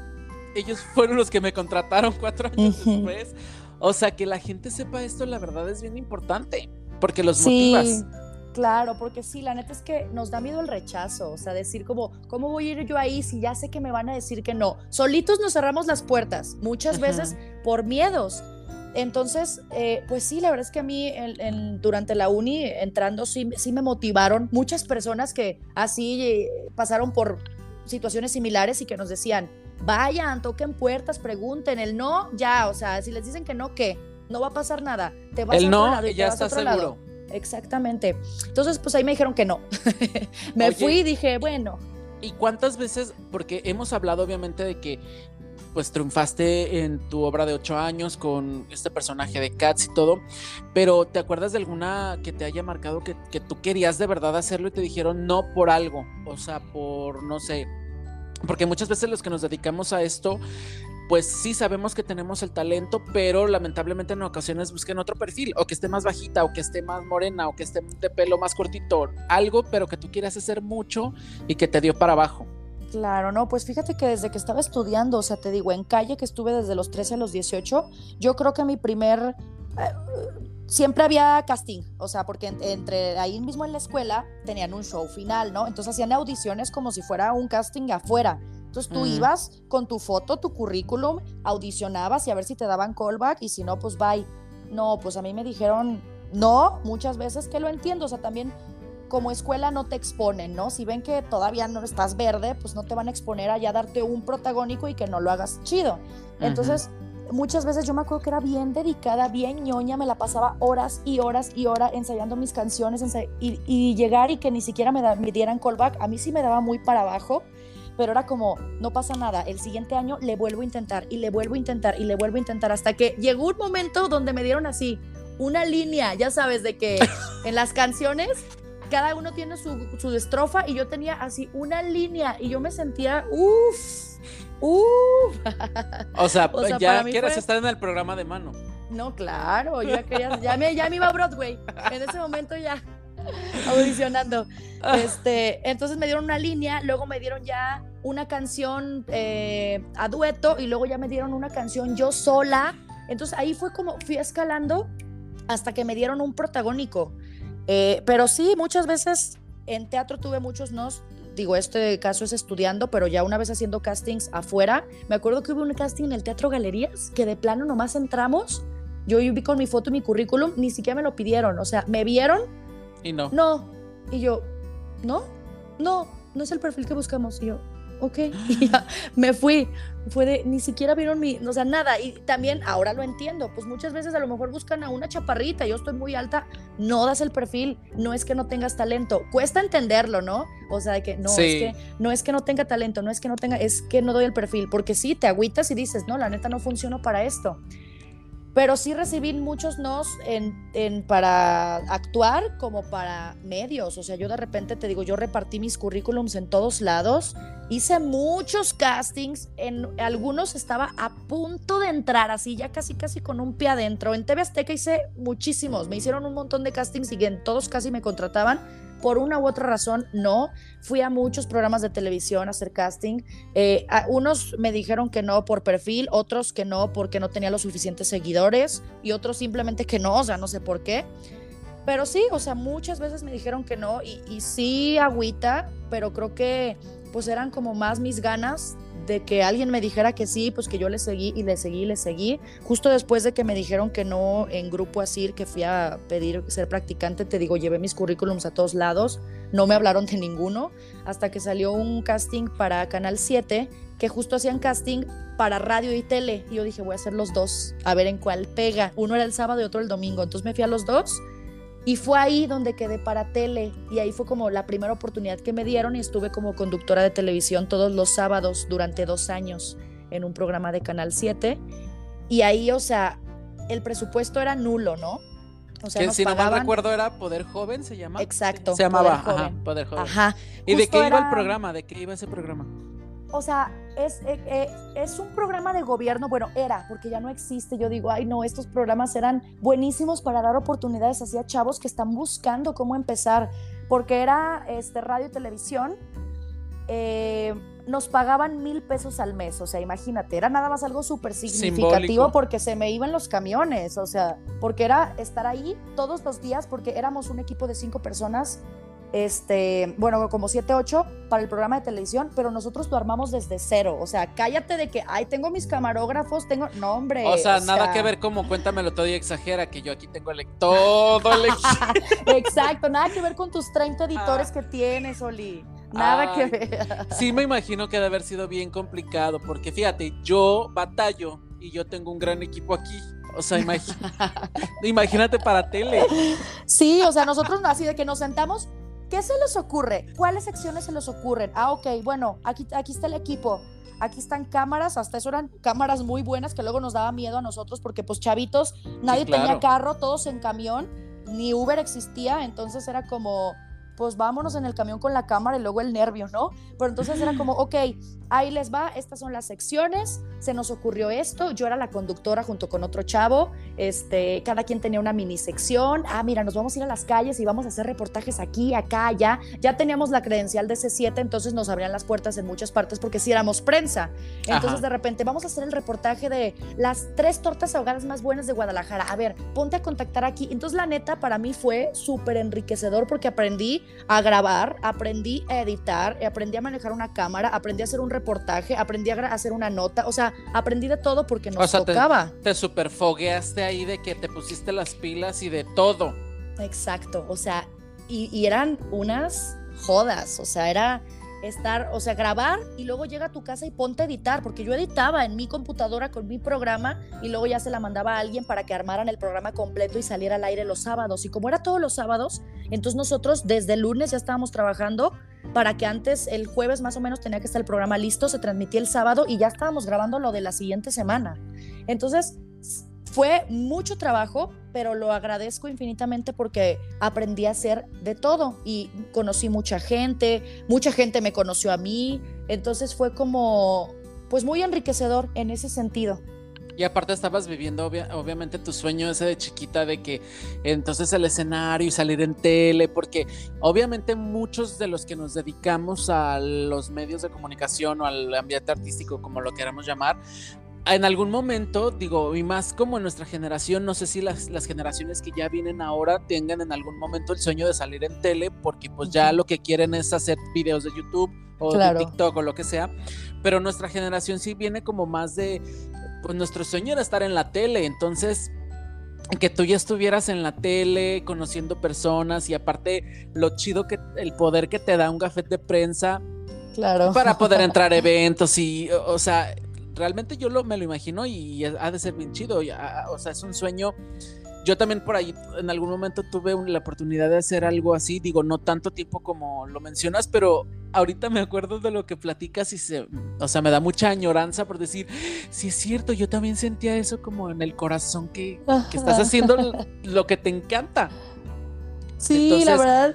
ellos fueron los que me contrataron cuatro años después. O sea, que la gente sepa esto, la verdad es bien importante, porque los motivas. Claro, porque sí, la neta es que nos da miedo el rechazo, o sea, decir como, ¿cómo voy a ir yo ahí si ya sé que me van a decir que no? Solitos nos cerramos las puertas, muchas veces por miedos. Entonces, eh, pues sí, la verdad es que a mí durante la uni, entrando, sí, sí me motivaron muchas personas que así eh, pasaron por situaciones similares y que nos decían, vayan, toquen puertas, pregunten, el no, ya, o sea, si les dicen que no, ¿qué? No va a pasar nada. Te vas el no, ya está seguro. Exactamente. Entonces, pues ahí me dijeron que no. me fui y dije, bueno. ¿Y cuántas veces, porque hemos hablado obviamente de que pues triunfaste en tu obra de ocho años con este personaje de Cats y todo, pero ¿te acuerdas de alguna que te haya marcado que, que tú querías de verdad hacerlo y te dijeron no por algo? O sea, por, no sé, porque muchas veces los que nos dedicamos a esto pues sí sabemos que tenemos el talento, pero lamentablemente en ocasiones busquen otro perfil, o que esté más bajita, o que esté más morena, o que esté de pelo más cortito, algo, pero que tú quieras hacer mucho y que te dio para abajo. Claro, no, pues fíjate que desde que estaba estudiando, o sea, te digo, en calle que estuve desde los 13 a los 18, yo creo que mi primer... Siempre había casting, o sea, porque entre ahí mismo en la escuela tenían un show final, ¿no? Entonces hacían audiciones como si fuera un casting afuera. Entonces tú ibas con tu foto, tu currículum, audicionabas y a ver si te daban callback y si no, pues bye. No, pues a mí me dijeron no muchas veces que lo entiendo, o sea, también como escuela no te exponen, ¿no? Si ven que todavía no estás verde, pues no te van a exponer allá a darte un protagónico y que no lo hagas chido. Entonces, muchas veces yo me acuerdo que era bien dedicada, bien ñoña, me la pasaba horas y horas y horas ensayando mis canciones y, llegar y que ni siquiera me, me dieran callback, a mí sí me daba muy para abajo pero era como, no pasa nada, el siguiente año le vuelvo a intentar y le vuelvo a intentar y le vuelvo a intentar hasta que llegó un momento donde me dieron así una línea, ya sabes, de que en las canciones cada uno tiene su, su estrofa y yo tenía así una línea y yo me sentía, uff, uff. O sea, ya quieres estar en el programa de mano. No, claro, yo ya quería, ya me, ya me iba a Broadway. En ese momento ya audicionando. Este, entonces me dieron una línea, luego me dieron ya una canción eh, a dueto y luego ya me dieron una canción yo sola. Entonces ahí fue como fui escalando hasta que me dieron un protagónico. Eh, pero sí, muchas veces en teatro tuve muchos nos. Digo, este caso es estudiando, pero ya una vez haciendo castings afuera, me acuerdo que hubo un casting en el Teatro Galerías que de plano nomás entramos Yo vi con mi foto y mi currículum, ni siquiera me lo pidieron. O sea, me vieron. Y no. No. Y yo, ¿no? No, no es el perfil que buscamos. Y yo, ok, y ya me fui. Fue de, ni siquiera vieron mi, o sea, nada. Y también ahora lo entiendo, pues muchas veces a lo mejor buscan a una chaparrita, yo estoy muy alta, no das el perfil, no es que no tengas talento, cuesta entenderlo, ¿no? O sea, de que no, es que no es que no tenga talento, no es que no tenga, es que no doy el perfil, porque sí, te agüitas y dices, no, la neta no funcionó para esto pero sí recibí muchos nos en, para actuar como para medios. O sea, yo de repente te digo, yo repartí mis currículums en todos lados, hice muchos castings, en algunos estaba a punto de entrar, así ya casi casi con un pie adentro. En TV Azteca hice muchísimos, me hicieron un montón de castings y en todos casi me contrataban por una u otra razón no. Fui a muchos programas de televisión a hacer casting. Eh, unos me dijeron que no por perfil, otros que no porque no tenía los suficientes seguidores y otros simplemente que no, o sea, no sé por qué. Pero sí, o sea, muchas veces me dijeron que no y, y sí agüita, pero creo que pues eran como más mis ganas de que alguien me dijera que sí, pues que yo le seguí y le seguí y le seguí. Justo después de que me dijeron que no en grupo así, que fui a pedir ser practicante, te digo, llevé mis currículums a todos lados, no me hablaron de ninguno, hasta que salió un casting para Canal 7, que justo hacían casting para radio y tele. Y yo dije, voy a hacer los dos, a ver en cuál pega. Uno era el sábado y otro el domingo. Entonces me fui a los dos y fue ahí donde quedé para tele y ahí fue como la primera oportunidad que me dieron y estuve como conductora de televisión todos los sábados durante dos años en un programa de Canal 7. Y ahí, o sea, el presupuesto era nulo, ¿no? O sea, que si no mal recuerdo era Poder Joven, se llama. Exacto. Se llamaba Poder Joven. Poder Joven. Ajá. ¿Y de qué iba el programa? ¿De qué iba ese programa? o sea, es, eh, eh, es un programa de gobierno, bueno, era, porque ya no existe. Yo digo, ay, no, estos programas eran buenísimos para dar oportunidades así a chavos que están buscando cómo empezar, porque era este, radio y televisión. Eh, nos pagaban mil pesos al mes, o sea, imagínate, era nada más algo súper significativo porque se me iban los camiones, o sea, porque era estar ahí todos los días, porque éramos un equipo de cinco personas este, bueno, como 7, 8 para el programa de televisión, pero nosotros lo armamos desde cero. O sea, cállate de que, ay, tengo mis camarógrafos, tengo, no, hombre. O sea, nada que ver como cuéntamelo todo y exagera, que yo aquí tengo el, todo el Exacto, nada que ver con tus 30 editores ah. que tienes, Oli. Nada que ver. Sí, me imagino que debe haber sido bien complicado, porque fíjate, yo batallo y yo tengo un gran equipo aquí. O sea, imagínate para tele. Sí, o sea, nosotros así de que nos sentamos, ¿Qué se les ocurre? ¿Cuáles secciones se les ocurren? Ah, ok, bueno, aquí, aquí está el equipo. Aquí están cámaras, hasta eso eran cámaras muy buenas que luego nos daba miedo a nosotros porque pues chavitos, nadie tenía carro, todos en camión, ni Uber existía, entonces era como, pues vámonos en el camión con la cámara y luego el nervio, ¿no? Pero entonces era como, ok, ahí les va, estas son las secciones, se nos ocurrió esto, yo era la conductora junto con otro chavo, este, cada quien tenía una mini sección, ah, mira, nos vamos a ir a las calles y vamos a hacer reportajes aquí, acá, allá, ya teníamos la credencial de C7, entonces nos abrían las puertas en muchas partes porque si éramos prensa, entonces de repente vamos a hacer el reportaje de las tres tortas ahogadas más buenas de Guadalajara, a ver, ponte a contactar aquí, entonces la neta para mí fue súper enriquecedor porque aprendí a grabar, aprendí a editar, aprendí a manejar una cámara, aprendí a hacer un reportaje, aprendí a hacer una nota, o sea, aprendí de todo porque nos tocaba. Te, te superfogueaste ahí de que te pusiste las pilas y de todo. Exacto, o sea, y eran unas jodas, o sea, era estar, o sea, grabar y luego llega a tu casa y ponte a editar, porque yo editaba en mi computadora con mi programa y luego ya se la mandaba a alguien para que armaran el programa completo y saliera al aire los sábados. Y como era todos los sábados, entonces nosotros desde el lunes ya estábamos trabajando para que antes el jueves más o menos tenía que estar el programa listo, se transmitía el sábado y ya estábamos grabando lo de la siguiente semana. Entonces, fue mucho trabajo, pero lo agradezco infinitamente porque aprendí a hacer de todo y conocí mucha gente, mucha gente me conoció a mí, entonces fue como, pues muy enriquecedor en ese sentido. Y aparte estabas viviendo obviamente tu sueño ese de chiquita de que entonces el escenario y salir en tele, porque obviamente muchos de los que nos dedicamos a los medios de comunicación o al ambiente artístico, como lo queramos llamar, en algún momento, digo, y más como en nuestra generación, no sé si las, generaciones que ya vienen ahora tengan en algún momento el sueño de salir en tele, porque pues ya lo que quieren es hacer videos de YouTube o de TikTok o lo que sea, pero nuestra generación sí viene como más de, pues nuestro sueño era estar en la tele, entonces que tú ya estuvieras en la tele conociendo personas y aparte lo chido que el poder que te da un gafet de prensa claro. para poder entrar a eventos y o sea realmente yo lo, me lo imagino y ha de ser bien chido o sea es un sueño yo también por ahí en algún momento tuve la oportunidad de hacer algo así, digo, no tanto tiempo como lo mencionas, pero ahorita me acuerdo de lo que platicas y se, o sea, me da mucha añoranza por decir, sí es cierto, yo también sentía eso como en el corazón que, estás haciendo lo que te encanta. Sí, la verdad,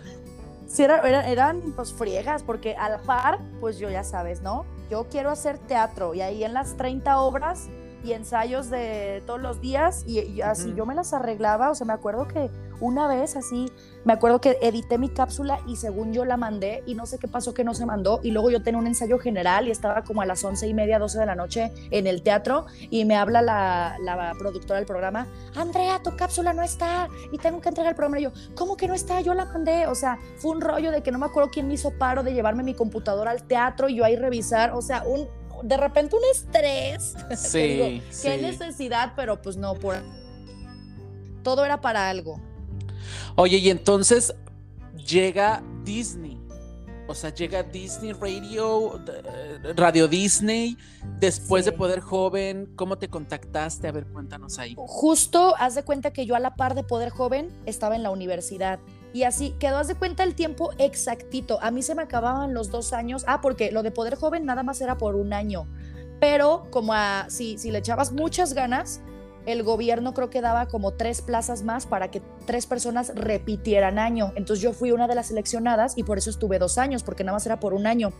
sí eran pues friegas, porque al par, pues yo ya sabes, ¿no? Yo quiero hacer teatro y ahí en las 30 obras y ensayos de todos los días y, así yo me las arreglaba, o sea, me acuerdo que una vez así, me acuerdo que edité mi cápsula y según yo la mandé y no sé qué pasó que no se mandó y luego yo tenía un ensayo general y estaba como a las once y media, doce de la noche en el teatro y me habla la, la productora del programa, Andrea, tu cápsula no está y tengo que entregar el programa y yo, ¿cómo que no está? Yo la mandé, o sea, fue un rollo de que no me acuerdo quién me hizo paro de llevarme mi computadora al teatro y yo ahí revisar, o sea, un de repente un estrés. Sí. Qué necesidad, pero pues no, por todo era para algo. Oye, y entonces llega Disney. O sea, llega Disney Radio, Radio Disney, después de Poder Joven, ¿cómo te contactaste? A ver, cuéntanos ahí. Justo, haz de cuenta que yo a la par de Poder Joven estaba en la universidad y así quedó, haz de cuenta el tiempo exactito. A mí se me acababan los dos años. Ah, porque lo de Poder Joven nada más era por un año. Pero como a, si, si le echabas muchas ganas, el gobierno creo que daba como tres plazas más para que tres personas repitieran año. Entonces yo fui una de las seleccionadas y por eso estuve dos años, porque nada más era por un año.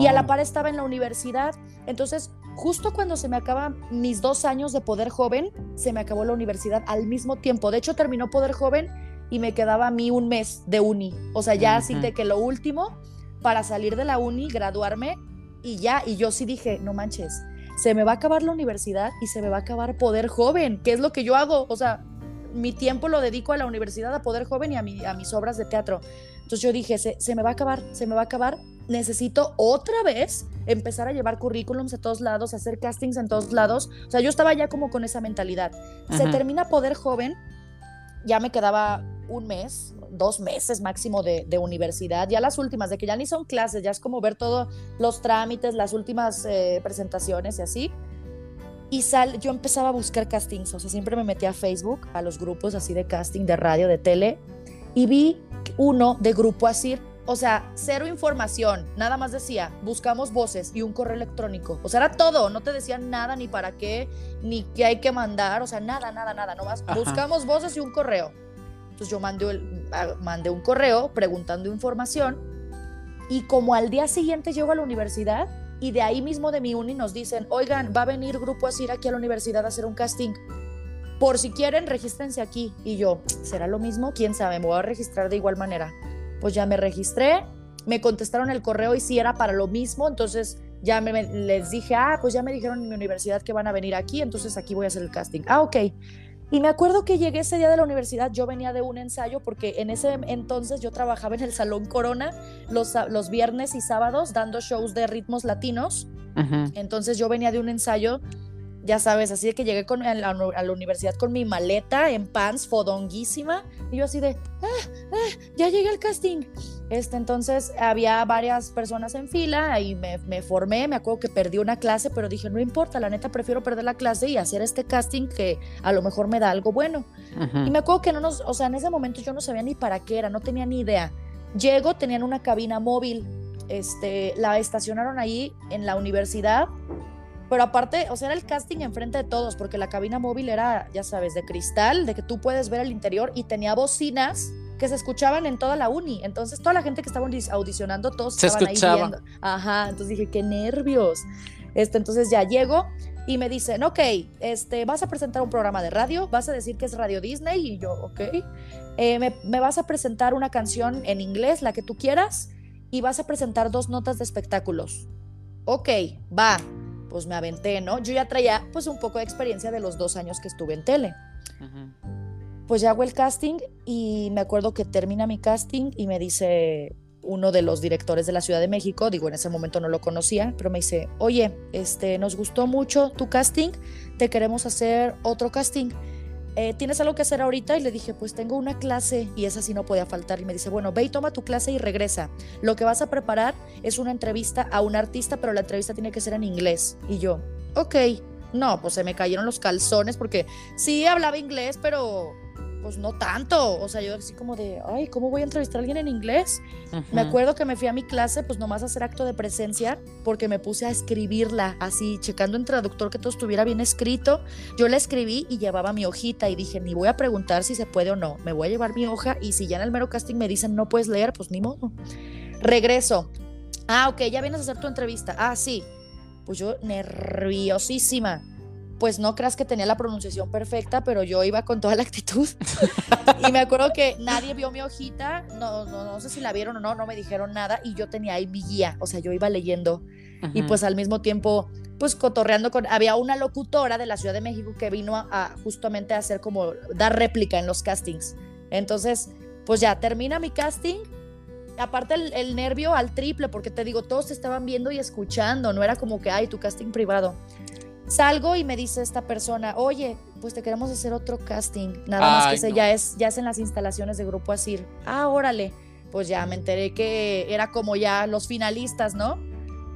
Y a la oh. par estaba en la universidad. Entonces, justo cuando se me acaban mis dos años de Poder Joven, se me acabó la universidad al mismo tiempo. De hecho, terminó Poder Joven y me quedaba a mí un mes de uni. O sea, ya así de que lo último para salir de la uni, graduarme y ya. Y yo sí dije, no manches, se me va a acabar la universidad y se me va a acabar poder joven, que es lo que yo hago. O sea, mi tiempo lo dedico a la universidad, a poder joven y a, mi, a mis obras de teatro. Entonces yo dije, se, se me va a acabar, se me va a acabar. Necesito otra vez empezar a llevar currículums a todos lados, hacer castings en todos lados. O sea, yo estaba ya como con esa mentalidad. Se termina Poder Joven, ya me quedaba un mes, dos meses máximo de, universidad, ya las últimas, de que ya ni son clases, ya es como ver todos los trámites, las últimas eh, presentaciones y así. Y sal, yo empezaba a buscar castings, o sea, siempre me metía a Facebook, a los grupos así de casting, de radio, de tele, y vi uno de Grupo Asir, o sea, cero información, nada más decía, buscamos voces y un correo electrónico. O sea, era todo, no te decían nada ni para qué, ni qué hay que mandar, o sea, nada, nada, nada, nomás buscamos voces y un correo. Entonces yo mandé, mandé un correo preguntando información y como al día siguiente llego a la universidad y de ahí mismo de mi uni nos dicen, oigan, va a venir Grupo Asir aquí a la universidad a hacer un casting. Por si quieren, regístrense aquí. Y yo, ¿será lo mismo? ¿Quién sabe? Me voy a registrar de igual manera. Pues ya me registré, me contestaron el correo y si era para lo mismo, entonces ya me, les dije, ah, pues ya me dijeron en mi universidad que van a venir aquí, entonces aquí voy a hacer el casting. Ah, ok. Y me acuerdo que llegué ese día de la universidad, yo venía de un ensayo porque en ese entonces yo trabajaba en el Salón Corona los, los viernes y sábados dando shows de ritmos latinos. Entonces yo venía de un ensayo, ya sabes, así de que llegué con, a, la, a, la, universidad con mi maleta en pants, fodonguísima, y yo así de, ah, ah, ya llegué al casting. Este, entonces había varias personas en fila y me, me, formé, me acuerdo que perdí una clase, pero dije, no importa, la neta prefiero perder la clase y hacer este casting que a lo mejor me da algo bueno. Y me acuerdo que no nos, o sea, en ese momento yo no sabía ni para qué era, no tenía ni idea. Llego, tenían una cabina móvil, este, la estacionaron ahí en la universidad, pero aparte, o sea, era el casting enfrente de todos, porque la cabina móvil era, ya sabes, de cristal, de que tú puedes ver el interior y tenía bocinas que se escuchaban en toda la uni. Entonces, toda la gente que estaba audicionando, todos se estaban ahí viendo. Ajá, entonces dije, qué nervios. Este, entonces ya llego y me dicen, ok, este, vas a presentar un programa de radio, vas a decir que es Radio Disney y yo, ok, eh, me, me, vas a presentar una canción en inglés, la que tú quieras, y vas a presentar dos notas de espectáculos. Ok, va, pues me aventé, ¿no? Yo ya traía pues un poco de experiencia de los dos años que estuve en tele. Ajá pues ya hago el casting y me acuerdo que termina mi casting y me dice uno de los directores de la Ciudad de México, digo, en ese momento no lo conocía, pero me dice, oye, este, nos gustó mucho tu casting, te queremos hacer otro casting. Eh, ¿tienes algo que hacer ahorita? Y le dije, pues tengo una clase y esa sí no podía faltar. Y me dice, bueno, ve y toma tu clase y regresa. Lo que vas a preparar es una entrevista a un artista, pero la entrevista tiene que ser en inglés. Y yo, ok. No, pues se me cayeron los calzones porque sí hablaba inglés, pero pues no tanto. O sea, yo así como de, ay, ¿cómo voy a entrevistar a alguien en inglés? Me acuerdo que me fui a mi clase, pues nomás a hacer acto de presencia, porque me puse a escribirla, así, checando en traductor que todo estuviera bien escrito. Yo la escribí y llevaba mi hojita y dije, ni voy a preguntar si se puede o no. Me voy a llevar mi hoja y si ya en el mero casting me dicen no puedes leer, pues ni modo. Regreso. Ah, ok, ya vienes a hacer tu entrevista. Ah, sí. Pues yo nerviosísima pues no creas que tenía la pronunciación perfecta, pero yo iba con toda la actitud. y me acuerdo que nadie vio mi hojita, no, no, no sé si la vieron o no, no me dijeron nada y yo tenía ahí mi guía, o sea, yo iba leyendo y pues al mismo tiempo, pues cotorreando con, había una locutora de la Ciudad de México que vino a, justamente a hacer como, dar réplica en los castings. Entonces, pues ya termina mi casting aparte el, el, nervio al triple, porque te digo, todos te estaban viendo y escuchando, no era como que, ay, tu casting privado. Salgo y me dice esta persona, oye, pues te queremos hacer otro casting. Nada más que ya, es, ya es en las instalaciones de Grupo Asir. Ah, órale. Pues ya me enteré que era como ya los finalistas, ¿no?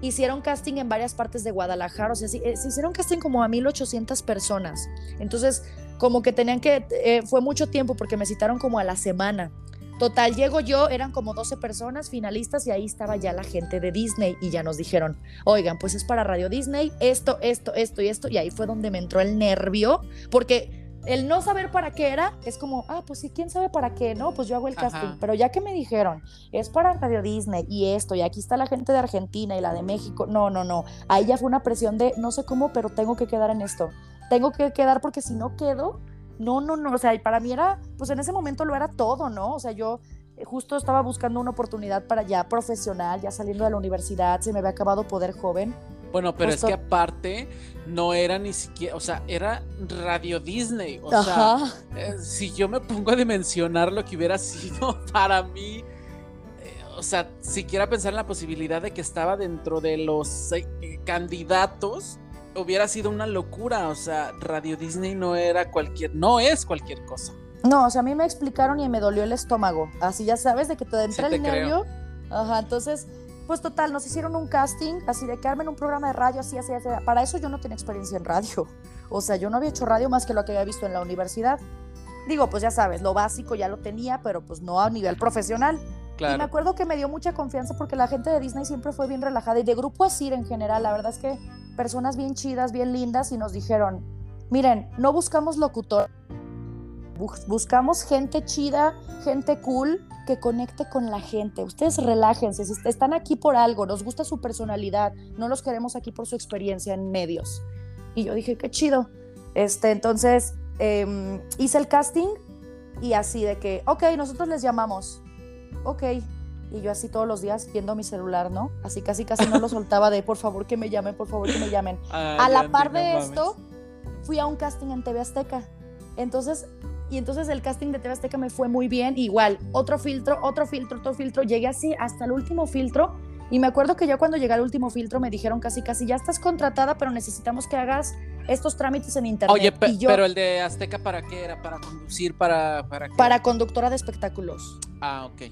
Hicieron casting en varias partes de Guadalajara, o sea, eh, se hicieron casting como a 1800 personas. Entonces, como que tenían que, eh, fue mucho tiempo porque me citaron como a la semana. Total, llego yo, eran como 12 personas finalistas y ahí estaba ya la gente de Disney y ya nos dijeron, oigan, pues es para Radio Disney, esto, esto, esto y esto. Y ahí fue donde me entró el nervio, porque el no saber para qué era es como, ah, pues sí, quién sabe para qué, ¿no? Pues yo hago el casting. Pero ya que me dijeron, es para Radio Disney y esto, y aquí está la gente de Argentina y la de México, no, no, no. Ahí ya fue una presión de, no sé cómo, pero tengo que quedar en esto. Tengo que quedar porque si no quedo, no, no, no, o sea, para mí era, pues en ese momento lo era todo, ¿no? O sea, yo eh, justo estaba buscando una oportunidad para ya profesional, ya saliendo de la universidad, se me había acabado poder joven. Bueno, pero es que aparte no era ni siquiera, o sea, era Radio Disney. O sea, eh, si yo me pongo a dimensionar lo que hubiera sido para mí, eh, o sea, siquiera pensar en la posibilidad de que estaba dentro de los candidatos, hubiera sido una locura. O sea, Radio Disney no era cualquier, no es cualquier cosa. No, o sea, a mí me explicaron y me dolió el estómago. Así ya sabes, de que te entra el nervio. Ajá, entonces, pues total, nos hicieron un casting, así de que armen un programa de radio, así, así, así. Para eso yo no tenía experiencia en radio. O sea, yo no había hecho radio más que lo que había visto en la universidad. Digo, pues ya sabes, lo básico ya lo tenía, pero pues no a nivel profesional. Claro. Y me acuerdo que me dio mucha confianza porque la gente de Disney siempre fue bien relajada y de Grupo Asir en general, la verdad es que personas bien chidas, bien lindas y nos dijeron, miren, no buscamos locutor, buscamos gente chida, gente cool que conecte con la gente. Ustedes relájense, están aquí por algo, nos gusta su personalidad, no los queremos aquí por su experiencia en medios. Y yo dije, qué chido. Este, entonces em, hice el casting y así de que, ok, nosotros les llamamos. Ok, y yo así todos los días viendo mi celular, ¿no? Así casi casi no lo soltaba de por favor que me llamen, por favor que me llamen. a la par de esto, fui a un casting en TV Azteca. Entonces, y entonces el casting de TV Azteca me fue muy bien. Igual, otro filtro, otro filtro, otro filtro. Llegué así hasta el último filtro. Y me acuerdo que yo cuando llegué al último filtro me dijeron casi casi, ya estás contratada, pero necesitamos que hagas estos trámites en internet. Oye, pero el de Azteca para qué era? ¿Para conducir? ¿Para, para Para conductora de espectáculos. Ah, ok.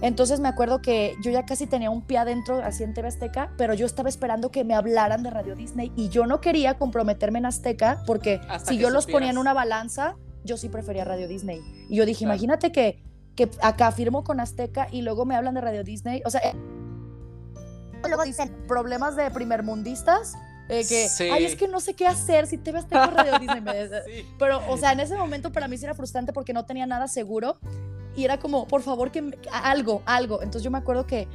Entonces me acuerdo que yo ya casi tenía un pie adentro así en TV Azteca, pero yo estaba esperando que me hablaran de Radio Disney y yo no quería comprometerme en Azteca porque si yo los ponía en una balanza, yo sí prefería Radio Disney. Y yo dije, imagínate que, que acá firmo con Azteca y luego me hablan de Radio Disney. O sea, eh, luego dicen problemas de primermundistas. Eh, que, ay, es que no sé qué hacer si te ves con Radio Disney. Pero, o sea, en ese momento para mí sí era frustrante porque no tenía nada seguro y era como, por favor, que algo, algo. Entonces yo me acuerdo que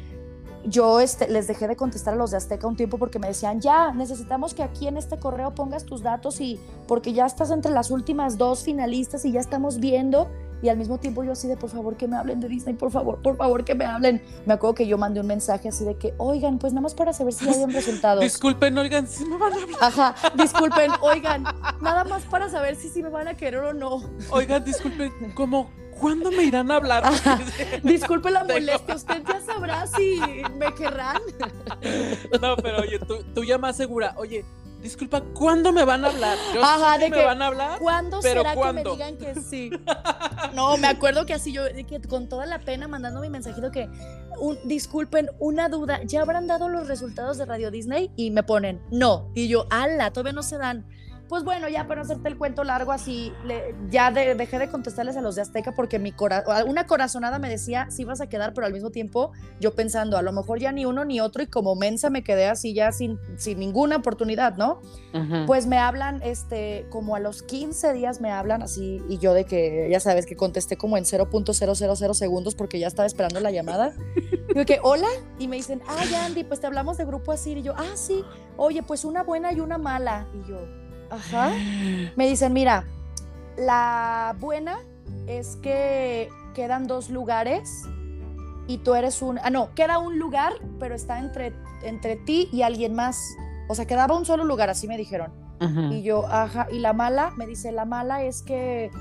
yo este, les dejé de contestar a los de Azteca un tiempo porque me decían, ya, necesitamos que aquí en este correo pongas tus datos y porque ya estás entre las últimas dos finalistas y ya estamos viendo. Y al mismo tiempo yo así de, por favor, que me hablen de Disney, por favor, por favor, que me hablen. Me acuerdo que yo mandé un mensaje así de que, oigan, pues nada más para saber si hay un resultado. Disculpen, oigan, si me van a hablar. Ajá, disculpen, oigan, nada más para saber si sí me van a querer o no. Oigan, disculpen, ¿cómo, ¿Cuándo me irán a hablar? Disculpe la molestia, usted ya sabrá si me querrán. No, pero oye, tú, ya más segura, oye, disculpa, ¿cuándo me van a hablar? Yo Ajá, sé de que me van a hablar. ¿Cuándo pero será ¿cuándo? que me digan que sí? No, me acuerdo que así yo, que con toda la pena mandando mi mensajito que, un- disculpen, una duda, ¿ya habrán dado los resultados de Radio Disney? Y me ponen, no. Y yo, ala, todavía no se dan. Pues bueno, ya para no hacerte el cuento largo así, le- ya de- dejé de contestarles a los de Azteca porque mi cora una corazonada me decía, sí vas a quedar, pero al mismo tiempo yo pensando, a lo mejor ya ni uno ni otro y como mensa me quedé así ya sin, sin ninguna oportunidad, ¿no? Pues me hablan, este, como a los 15 días me hablan así, y yo de que, ya sabes, que contesté como en 0.000 segundos porque ya estaba esperando la llamada. Digo que, hola, y me dicen, ay, Andy, pues te hablamos de Grupo Asir, y yo, ah, sí, oye, pues una buena y una mala. Y yo, ajá. Me dicen, mira, la buena es que quedan dos lugares y tú eres un, ah, no, queda un lugar, pero está entre, entre ti y alguien más. O sea, quedaba un solo lugar, así me dijeron. Ujú. Y yo, ajá, y la mala, me dice, la mala es que,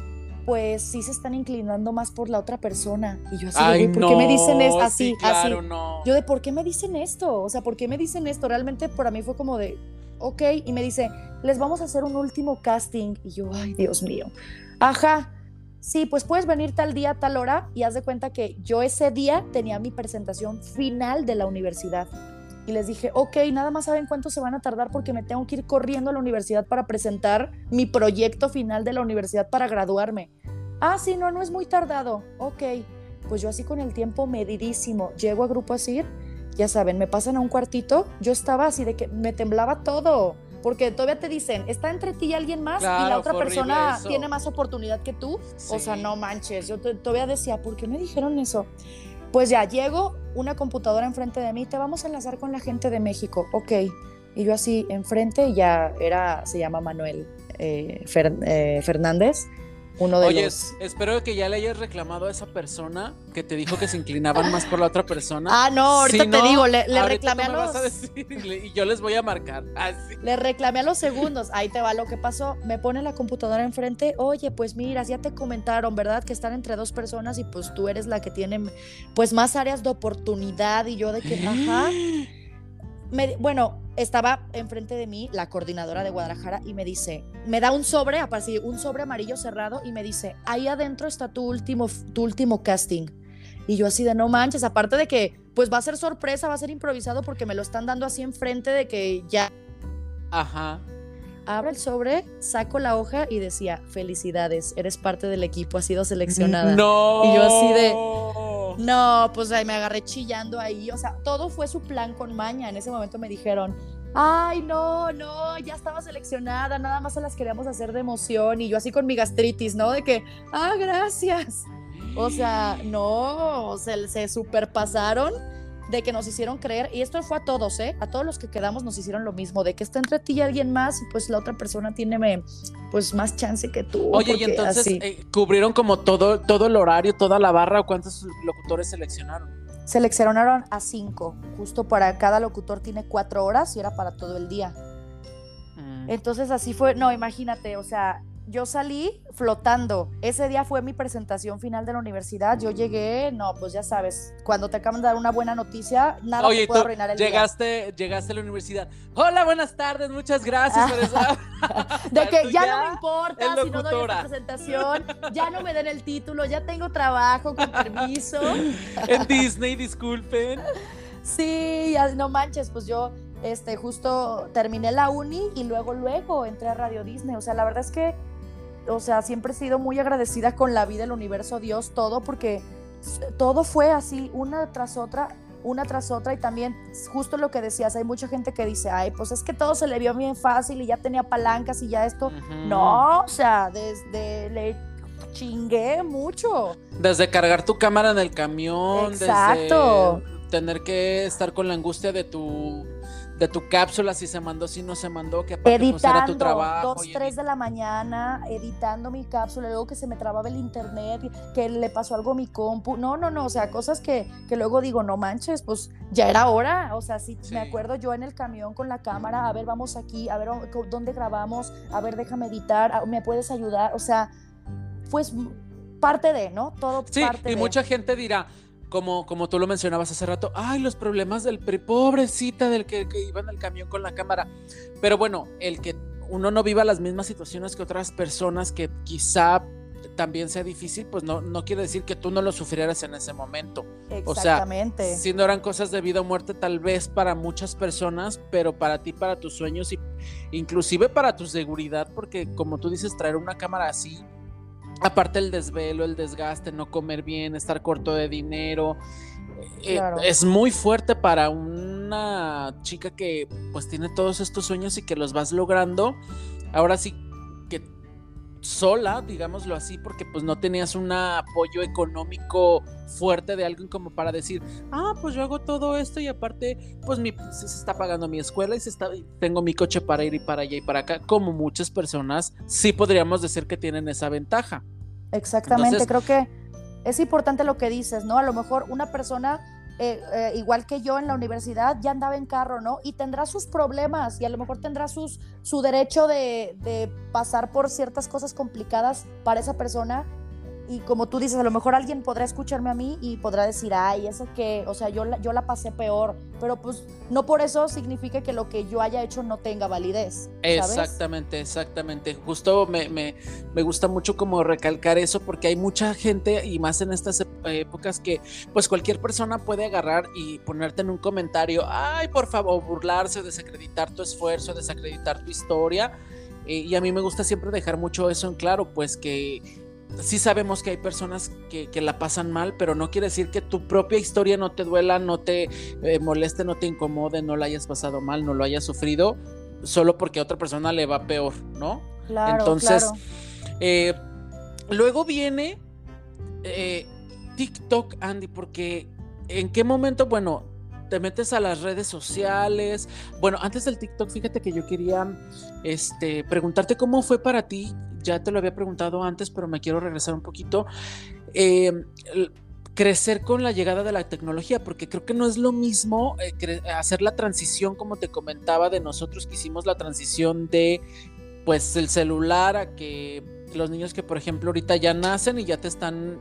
pues sí se están inclinando más por la otra persona. Y yo así, Ay, "Güey, ¿por qué me dicen no, es así, sí, claro, así? no. Yo de, ¿por qué me dicen esto? O sea, ¿por qué me dicen esto? Realmente para mí fue como de, ok, y me dice, les vamos a hacer un último casting. Y yo, ay, Dios mío. Ajá. Sí, pues puedes venir tal día, tal hora, y haz de cuenta que yo ese día tenía mi presentación final de la universidad. Y les dije, ok, nada más saben cuánto se van a tardar porque me tengo que ir corriendo a la universidad para presentar mi proyecto final de la universidad para graduarme. Ah, sí, no, no es muy tardado. Ok, pues yo así con el tiempo medidísimo, llego a Grupo Asir, ya saben, me pasan a un cuartito, yo estaba así de que me temblaba todo, porque todavía te dicen, está entre ti y alguien más y la otra persona eso. tiene más oportunidad que tú. O sea, no manches, yo todavía decía, ¿por qué me dijeron eso? Pues ya, llego, una computadora enfrente de mí, te vamos a enlazar con la gente de México, ok. Y yo así enfrente ya era, se llama Manuel eh, Fer- eh, Fernández, uno de Oye, los... espero que ya le hayas reclamado a esa persona que te dijo que se inclinaban más por la otra persona. Ah, no, ahorita Si te digo, le, reclamé a los... vas a decir y, le- y yo les voy a marcar. Así. Le reclamé a los segundos. Ahí te va lo que pasó. Me pone la computadora enfrente. Oye, pues mira, ya te comentaron, ¿verdad? Que están entre dos personas y pues tú eres la que tiene pues más áreas de oportunidad. Y yo de que, ajá. Me- bueno, estaba enfrente de mí la coordinadora de Guadalajara y me dice, me da un sobre, aparte un sobre amarillo cerrado y me dice, ahí adentro está tu último, tu último casting. Y yo así de no manches, aparte de que pues va a ser sorpresa, va a ser improvisado porque me lo están dando así enfrente de que ya Ajá. Abro el sobre, saco la hoja y decía, felicidades, eres parte del equipo, has sido seleccionada. No. Y yo así de- No, pues ahí me agarré chillando ahí, o sea, todo fue su plan con maña. En ese momento me dijeron, ay, no, no, ya estaba seleccionada, nada más se las queríamos hacer de emoción. Y yo así con mi gastritis, ¿no? De que, ah, gracias. O sea, no, se, se superpasaron de que nos hicieron creer, y esto fue a todos, ¿eh? A todos los que quedamos nos hicieron lo mismo, de que está entre ti y alguien más, y pues la otra persona tiene pues más chance que tú. Oye, y entonces eh, cubrieron como todo, todo el horario, toda la barra, ¿o cuántos locutores seleccionaron? Seleccionaron a cinco, justo para cada locutor tiene cuatro horas y era para todo el día. Mm. Entonces así fue, no, imagínate, o sea, yo salí flotando. Ese día fue mi presentación final de la universidad. Yo llegué, no, pues ya sabes, cuando te acaban de dar una buena noticia, nada Oye, te puede arruinar el día. llegaste, llegaste a la universidad. Hola, buenas tardes, muchas gracias por eso. De que ya, no me importa si no doy esta presentación, ya no me den el título, ya tengo trabajo con permiso. En Disney, disculpen. Sí, no manches, pues yo este, justo terminé la uni y luego, luego entré a Radio Disney. O sea, la verdad es que, o sea, siempre he sido muy agradecida con la vida, el universo, Dios, todo, porque todo fue así, una tras otra, una tras otra. Y también, justo lo que decías, hay mucha gente que dice, ay, pues es que todo se le vio bien fácil y ya tenía palancas y ya esto. No, o sea, desde le chingué mucho. Desde cargar tu cámara en el camión, Exacto. desde tener que estar con la angustia de tu de tu cápsula si se mandó, si no se mandó, que aparte pues, era tu editando, trabajo. dos, tres de la mañana, editando mi cápsula, luego que se me trababa el internet, que le pasó algo a mi compu. No, no, no, o sea, cosas que, que luego digo, no manches, pues ya era hora. O sea, sí, Sí. me acuerdo yo en el camión con la cámara, a ver, vamos aquí, a ver dónde grabamos, a ver, déjame editar, a- ¿me puedes ayudar? O sea, pues parte de, ¿no? Todo Sí, parte y de. mucha gente dirá, como, como tú lo mencionabas hace rato, ay, los problemas del pobrecita del que, que iba en el camión con la cámara. Pero bueno, el que uno no viva las mismas situaciones que otras personas que quizá también sea difícil, pues no, no quiere decir que tú no lo sufrieras en ese momento. Exactamente. O sea, si no eran cosas de vida o muerte, tal vez para muchas personas, pero para ti, para tus sueños y inclusive para tu seguridad, porque como tú dices, traer una cámara así aparte el desvelo, el desgaste, no comer bien, estar corto de dinero, eh, es muy fuerte para una chica que pues tiene todos estos sueños y que los vas logrando. Ahora sí que sola, digámoslo así, porque pues no tenías un apoyo económico fuerte de alguien como para decir, ah, pues yo hago todo esto y aparte pues mi, se está pagando mi escuela y se está, tengo mi coche para ir y para allá y para acá, como muchas personas sí podríamos decir que tienen esa ventaja. Exactamente, creo que es importante lo que dices, ¿no? A lo mejor una persona eh, eh, igual que yo en la universidad, ya andaba en carro, ¿no? Y tendrá sus problemas y a lo mejor tendrá sus, su derecho de, de pasar por ciertas cosas complicadas para esa persona y como tú dices, a lo mejor alguien podrá escucharme a mí y podrá decir, ay, eso que, o sea, yo la, yo la pasé peor, pero pues no por eso significa que lo que yo haya hecho no tenga validez. Exactamente, exactamente. Justo me, me, me, gusta mucho como recalcar eso porque hay mucha gente y más en estas épocas que pues cualquier persona puede agarrar y ponerte en un comentario, ay, por favor, burlarse, desacreditar tu esfuerzo, desacreditar tu historia. Eh, y a mí me gusta siempre dejar mucho eso en claro, pues que sí sabemos que hay personas que, la pasan mal, pero no quiere decir que tu propia historia no te duela, no te eh, moleste, no te incomode, no la hayas pasado mal, no lo hayas sufrido, solo porque a otra persona le va peor, ¿no? Claro. Entonces, eh, luego viene eh, TikTok, Andy, porque en qué momento, bueno, te metes a las redes sociales. Bueno, antes del TikTok, fíjate que yo quería este, preguntarte cómo fue para ti ya te lo había preguntado antes, pero me quiero regresar un poquito. Em, crecer con la llegada de la tecnología, porque creo que no es lo mismo eh, hacer la transición, como te comentaba, de nosotros que hicimos la transición de pues el celular a que los niños que por ejemplo ahorita ya nacen y ya te están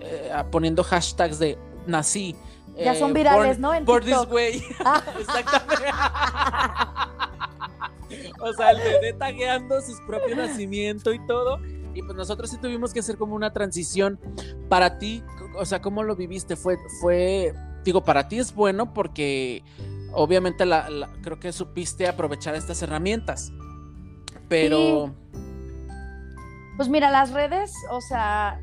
eh, poniendo hashtags de nací. Ya son eh, virales, ¿no? En por this way. Exactamente. o sea, el bebé tagueando su propio nacimiento y todo. Y pues nosotros sí tuvimos que hacer como una transición. Para ti, o sea, ¿cómo lo viviste? Fue, fue, digo, para ti es bueno porque obviamente la, creo que supiste aprovechar estas herramientas. Pero... Pues mira, las redes, o sea,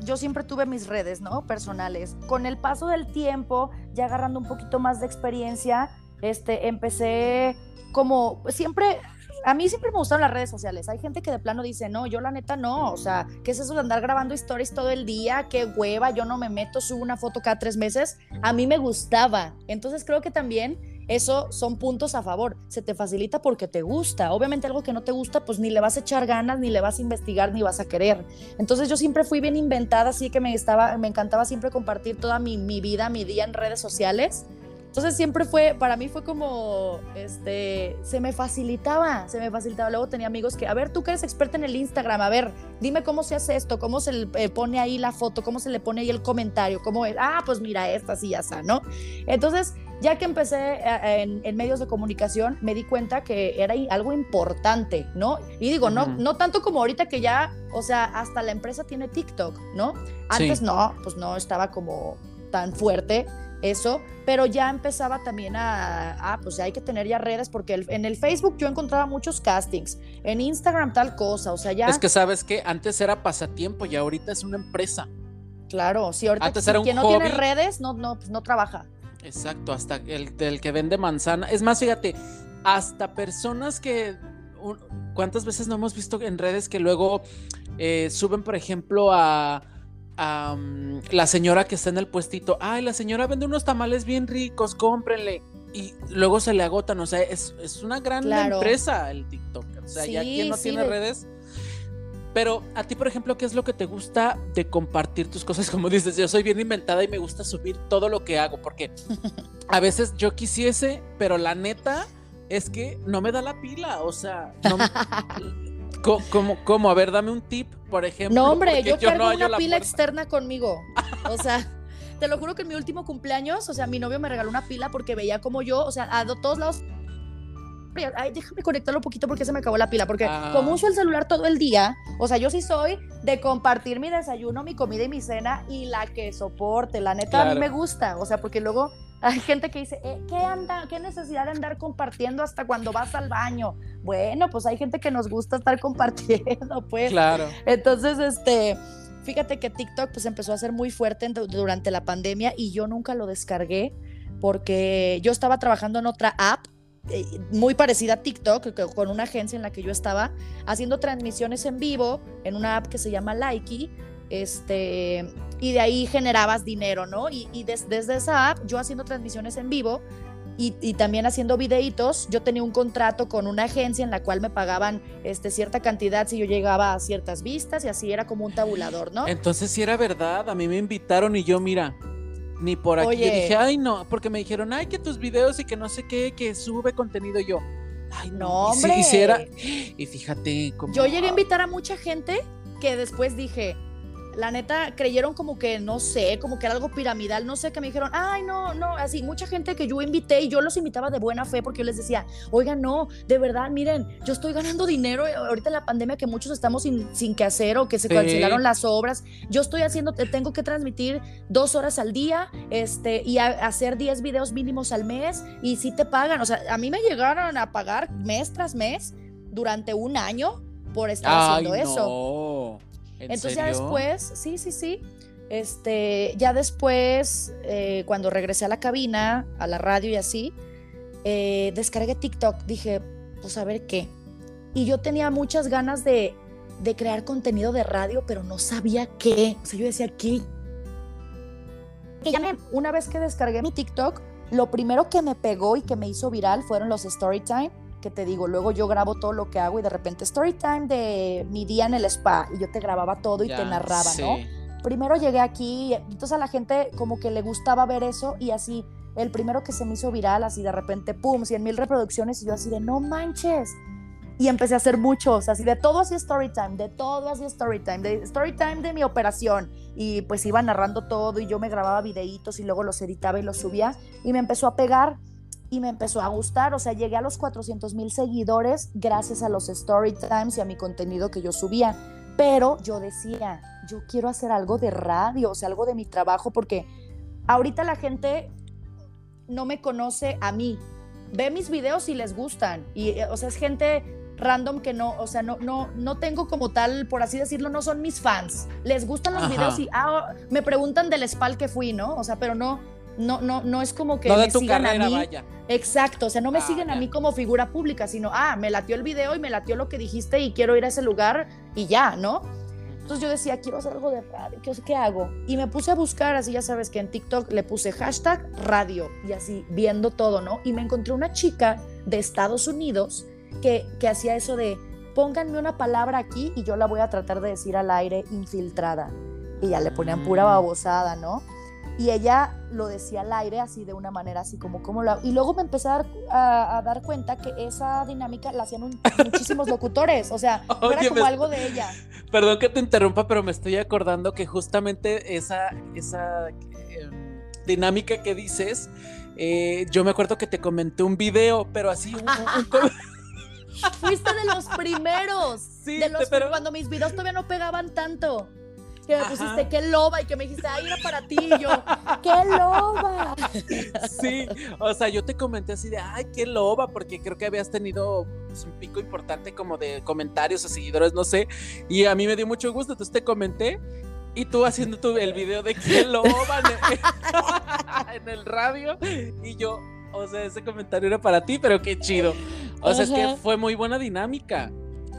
yo siempre tuve mis redes, ¿no? Personales. Con el paso del tiempo, ya agarrando un poquito más de experiencia, este, empecé como siempre, a mí siempre me gustaron las redes sociales. Hay gente que de plano dice, no, yo la neta no. O sea, ¿qué es eso de andar grabando stories todo el día? Qué hueva, yo no me meto, subo una foto cada tres meses. A mí me gustaba. Entonces creo que también eso son puntos a favor. Se te facilita porque te gusta. Obviamente algo que no te gusta, pues ni le vas a echar ganas, ni le vas a investigar, ni vas a querer. Entonces yo siempre fui bien inventada, así que me, estaba, me encantaba siempre compartir toda mi, mi vida, mi día en redes sociales. Entonces siempre fue, para mí fue como, este, se me facilitaba, se me facilitaba. Luego tenía amigos que, a ver, tú que eres experta en el Instagram, a ver, dime cómo se hace esto, cómo se le eh, pone ahí la foto, cómo se le pone ahí el comentario, cómo es, ah, pues mira, esta sí ya está, ¿no? Entonces, ya que empecé eh, en, medios de comunicación, me di cuenta que era algo importante, ¿no? Y digo, no, no tanto como ahorita que ya, o sea, hasta la empresa tiene TikTok, ¿no? Antes no, pues no estaba como tan fuerte eso, pero ya empezaba también a, ah, pues hay que tener ya redes, porque en el Facebook yo encontraba muchos castings, en Instagram tal cosa, o sea, ya... Es que sabes que antes era pasatiempo y ahorita es una empresa. Claro, si ahorita antes quien no tiene redes no, no, pues no trabaja. Exacto, hasta el, el que vende manzana. Es más, fíjate, hasta personas que ¿cuántas veces no hemos visto en redes que luego eh, suben, por ejemplo, a la señora que está en el puestito, ay, la señora vende unos tamales bien ricos, cómprenle. Y luego se le agotan, o sea, es, una gran empresa el TikTok. O sea, ya quien no tiene redes. Pero a ti, por ejemplo, ¿qué es lo que te gusta de compartir tus cosas? Como dices, yo soy bien inventada y me gusta subir todo lo que hago, porque a veces yo quisiese, pero la neta es que no me da la pila, o sea, no, ¿Cómo, ¿Cómo, A ver, dame un tip, por ejemplo. No, hombre, yo, cargo una pila externa conmigo. O sea, te lo juro que en mi último cumpleaños, o sea, mi novio me regaló una pila porque veía como yo, o sea, a todos lados Ay, déjame conectarlo un poquito porque se me acabó la pila. Porque ah. como uso el celular todo el día, o sea, yo sí soy de compartir mi desayuno, mi comida y mi cena y la que soporte. La neta, a mí me gusta. O sea, porque luego hay gente que dice, eh, ¿qué, anda, ¿qué necesidad de andar compartiendo hasta cuando vas al baño? Bueno, pues hay gente que nos gusta estar compartiendo, pues. Claro. Entonces, este, fíjate que TikTok pues empezó a ser muy fuerte durante la pandemia y yo nunca lo descargué porque yo estaba trabajando en otra app eh, muy parecida a TikTok, con una agencia en la que yo estaba haciendo transmisiones en vivo en una app que se llama Likey, este, y de ahí generabas dinero, ¿no? Y, desde esa app, yo haciendo transmisiones en vivo y, también haciendo videitos, yo tenía un contrato con una agencia en la cual me pagaban este, cierta cantidad si yo llegaba a ciertas vistas y así era como un tabulador, ¿no? Entonces sí era verdad, a mí me invitaron y yo, mira, ni por aquí. Yo dije, ay, no, porque me dijeron, ay, que tus videos y que no sé qué, que sube contenido yo. Ay, no, hombre. Y, fíjate cómo. Yo llegué a invitar a mucha gente que después dije, la neta creyeron como que, no sé, como que era algo piramidal, no sé, que me dijeron, ay, no, no, así, mucha gente que yo invité y yo los invitaba de buena fe porque yo les decía, oigan, no, de verdad, miren, yo estoy ganando dinero eh, ahorita en la pandemia que muchos estamos sin, sin que hacer o que se cancelaron las obras, yo estoy haciendo, tengo que transmitir dos horas al día este, y hacer 10 videos mínimos al mes y si te pagan, o sea, a mí me llegaron a pagar mes tras mes durante un año por estar haciendo eso. Entonces ya después, sí, sí, sí. Este, ya después, eh, cuando regresé a la cabina, a la radio y así, eh, descargué TikTok. Dije, pues a ver qué. Y yo tenía muchas ganas de, de crear contenido de radio, pero no sabía qué. O sea, yo decía, ¿qué? Y ya una vez que descargué mi TikTok, lo primero que me pegó y que me hizo viral fueron los story time que te digo, luego yo grabo todo lo que hago y de repente story time de mi día en el spa y yo te grababa todo y te narraba, ¿no? Primero llegué aquí, entonces a la gente como que le gustaba ver eso y así, el primero que se me hizo viral, así de repente, pum, 100 mil reproducciones y yo así de, no manches. Y empecé a hacer muchos, así de todo así story time, de todo así story time, de story time de mi operación. Y pues iba narrando todo y yo me grababa videitos y luego los editaba y los subía y me empezó a pegar y me empezó a gustar, o sea, llegué a los 400 mil seguidores gracias a los story times y a mi contenido que yo subía, pero yo decía, yo quiero hacer algo de radio, o sea, algo de mi trabajo, porque ahorita la gente no me conoce a mí, ve mis videos y les gustan, y, o sea, es gente random que no, o sea, no, no, no tengo como tal, por así decirlo, no son mis fans. Les gustan los videos y ah, me preguntan del spal que fui, ¿no? O sea, pero no, no, no, no es como que me sigan a mí. Exacto, o sea, no me ah, siguen a mí como figura pública, sino, ah, me latió el video y me latió lo que dijiste y quiero ir a ese lugar y ya, ¿no? Entonces yo decía, quiero hacer algo de radio, ¿qué, ¿qué hago? Y me puse a buscar, así ya sabes que en TikTok le puse hashtag radio y así viendo todo, ¿no? Y me encontré una chica de Estados Unidos que, que hacía eso de, pónganme una palabra aquí y yo la voy a tratar de decir al aire infiltrada. Y ya le ponían pura mm. babosada, ¿no? Y ella lo decía al aire así de una manera así como como lo y luego me empecé a dar, cuenta que esa dinámica la hacían muchísimos locutores o sea era como algo de ella perdón que te interrumpa pero me estoy acordando que justamente esa esa em, dinámica que dices eh, yo me acuerdo que te comenté un video pero así un, Fuiste de los primeros. Sí, de los, pero... cuando mis videos todavía no pegaban tanto que me pusiste qué loba y que me dijiste, ay, era para ti. Y yo, qué loba. Sí, o sea, yo te comenté así de, ay, qué loba, porque creo que habías tenido pues, un pico importante como de comentarios o seguidores, no sé. Y a mí me dio mucho gusto, entonces te comenté. Y tú haciendo tu, el video de qué loba en el radio. Y yo, o sea, ese comentario era para ti, pero qué chido. O sea, es que fue muy buena dinámica.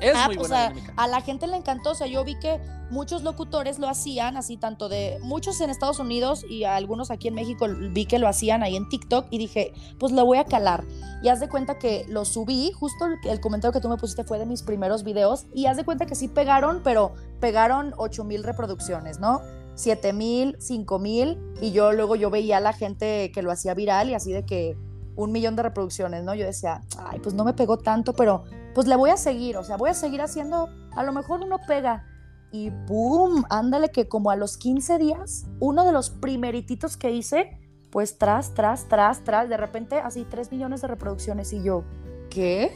Es ah, muy pues, buena a, la gente le encantó, o sea, yo vi que muchos locutores lo hacían, así tanto de muchos en Estados Unidos y algunos aquí en México vi que lo hacían ahí en TikTok y dije, pues lo voy a calar. Y haz de cuenta que lo subí, justo el, comentario que tú me pusiste fue de mis primeros videos y haz de cuenta que sí pegaron, pero pegaron 8 mil reproducciones, ¿no? 7 mil, 5 mil y yo luego yo veía a la gente que lo hacía viral y así de que un millón de reproducciones, ¿no? Yo decía, ay, pues no me pegó tanto, pero pues le voy a seguir, o sea, voy a seguir haciendo, a lo mejor uno pega. y ¡boom! Ándale que como a los 15 días, uno de los primerititos que hice, pues tras, tras, tras, tras, de repente así 3 millones de reproducciones y yo, ¿qué?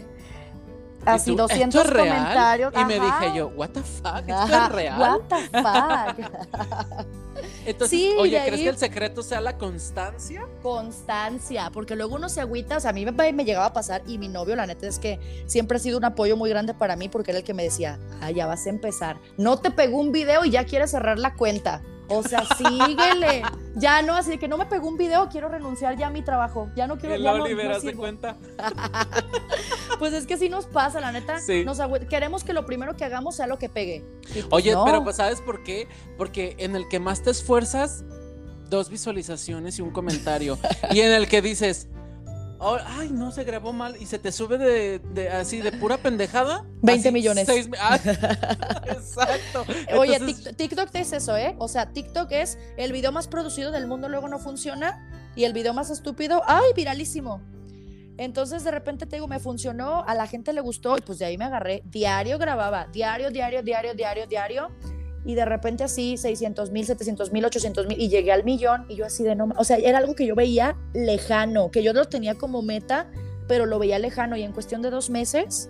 Así 200 comentarios. Y me dije yo, what the fuck, ¿esto es real? What the fuck. Entonces, oye, ¿crees que el secreto sea la constancia? Constancia, porque luego uno se agüita, o sea, a mí me, me, llegaba a pasar y mi novio, la neta es que siempre ha sido un apoyo muy grande para mí porque era el que me decía, ah, ya vas a empezar, no te pegó un video y ya quieres cerrar la cuenta. O sea, síguele. Ya no, así que no me pegó un video, quiero renunciar ya a mi trabajo. Ya no quiero. ya no, no cuenta? pues es que sí nos pasa, la neta. queremos que lo primero que hagamos sea lo que pegue. Pues Oye, pero pues ¿sabes por qué? Porque en el que más te esfuerzas, dos visualizaciones y un comentario. y en el que dices, Ay, no, se grabó mal y se te sube de, así de pura pendejada. 20 millones. Ah, exacto. Oye, TikTok es eso, ¿eh? O sea, TikTok es el video más producido del mundo, luego no funciona. Y el video más estúpido, ay, viralísimo. Entonces de repente te digo, me funcionó, a la gente le gustó y pues de ahí me agarré. Diario grababa, diario, diario, diario, diario, diario y de repente así 600 mil, 700 mil, 800 mil y llegué al millón y yo así de no, o sea, era algo que yo veía lejano, que yo lo tenía como meta, pero lo veía lejano y en cuestión de dos meses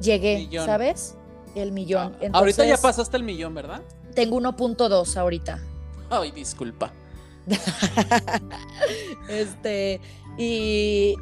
llegué, ¿sabes? El millón. Ah, ahorita ya pasaste el millón, ¿verdad? Tengo 1.2 ahorita. Ay, disculpa. este, y,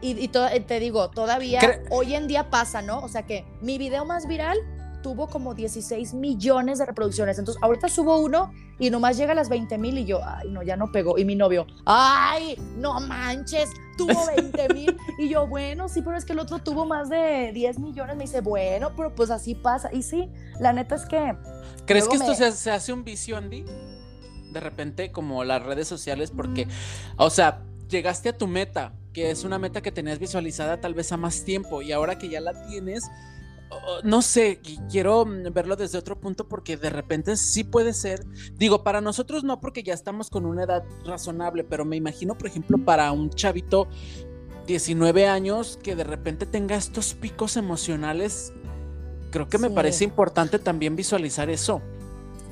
y, te digo, todavía hoy en día pasa, ¿no? O sea que mi video más viral tuvo como 16 millones de reproducciones. Entonces, ahorita subo uno y nomás llega a las 20 mil y yo, ay, no, ya no pegó. Y mi novio, ay, no manches, tuvo 20 mil. y yo, bueno, sí, pero es que el otro tuvo más de 10 millones. Me dice, bueno, pero pues así pasa. Y sí, la neta es que... ¿Crees que esto se, hace un vicio, Andy? De repente, como las redes sociales, porque, o sea, llegaste a tu meta, que es una meta que tenías visualizada tal vez a más tiempo, y ahora que ya la tienes, no sé, quiero mm, verlo desde otro punto porque de repente sí puede ser, digo, para nosotros no porque ya estamos con una edad razonable, pero me imagino, por ejemplo, para un chavito 19 años que de repente tenga estos picos emocionales, creo que me parece importante también visualizar eso.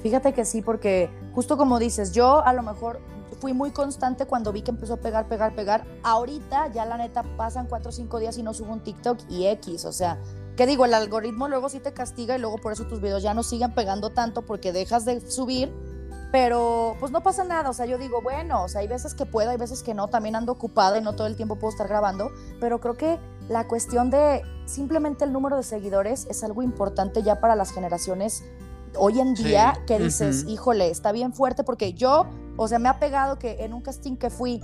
Fíjate que sí, porque justo como dices, yo a lo mejor fui muy constante cuando vi que empezó a pegar, pegar, pegar. Ahorita ya la neta pasan 4 o 5 días y no subo un TikTok y X, o sea, que digo, el algoritmo luego sí te castiga y luego por eso tus videos ya no siguen pegando tanto porque dejas de subir, pero pues no pasa nada, o sea, yo digo, bueno, o sea, hay veces que puedo, hay veces que no, también ando ocupada y no todo el tiempo puedo estar grabando, pero creo que la cuestión de simplemente el número de seguidores es algo importante ya para las generaciones hoy en día que dices, híjole, está bien fuerte porque yo, o sea, me ha pegado que en un casting que fui,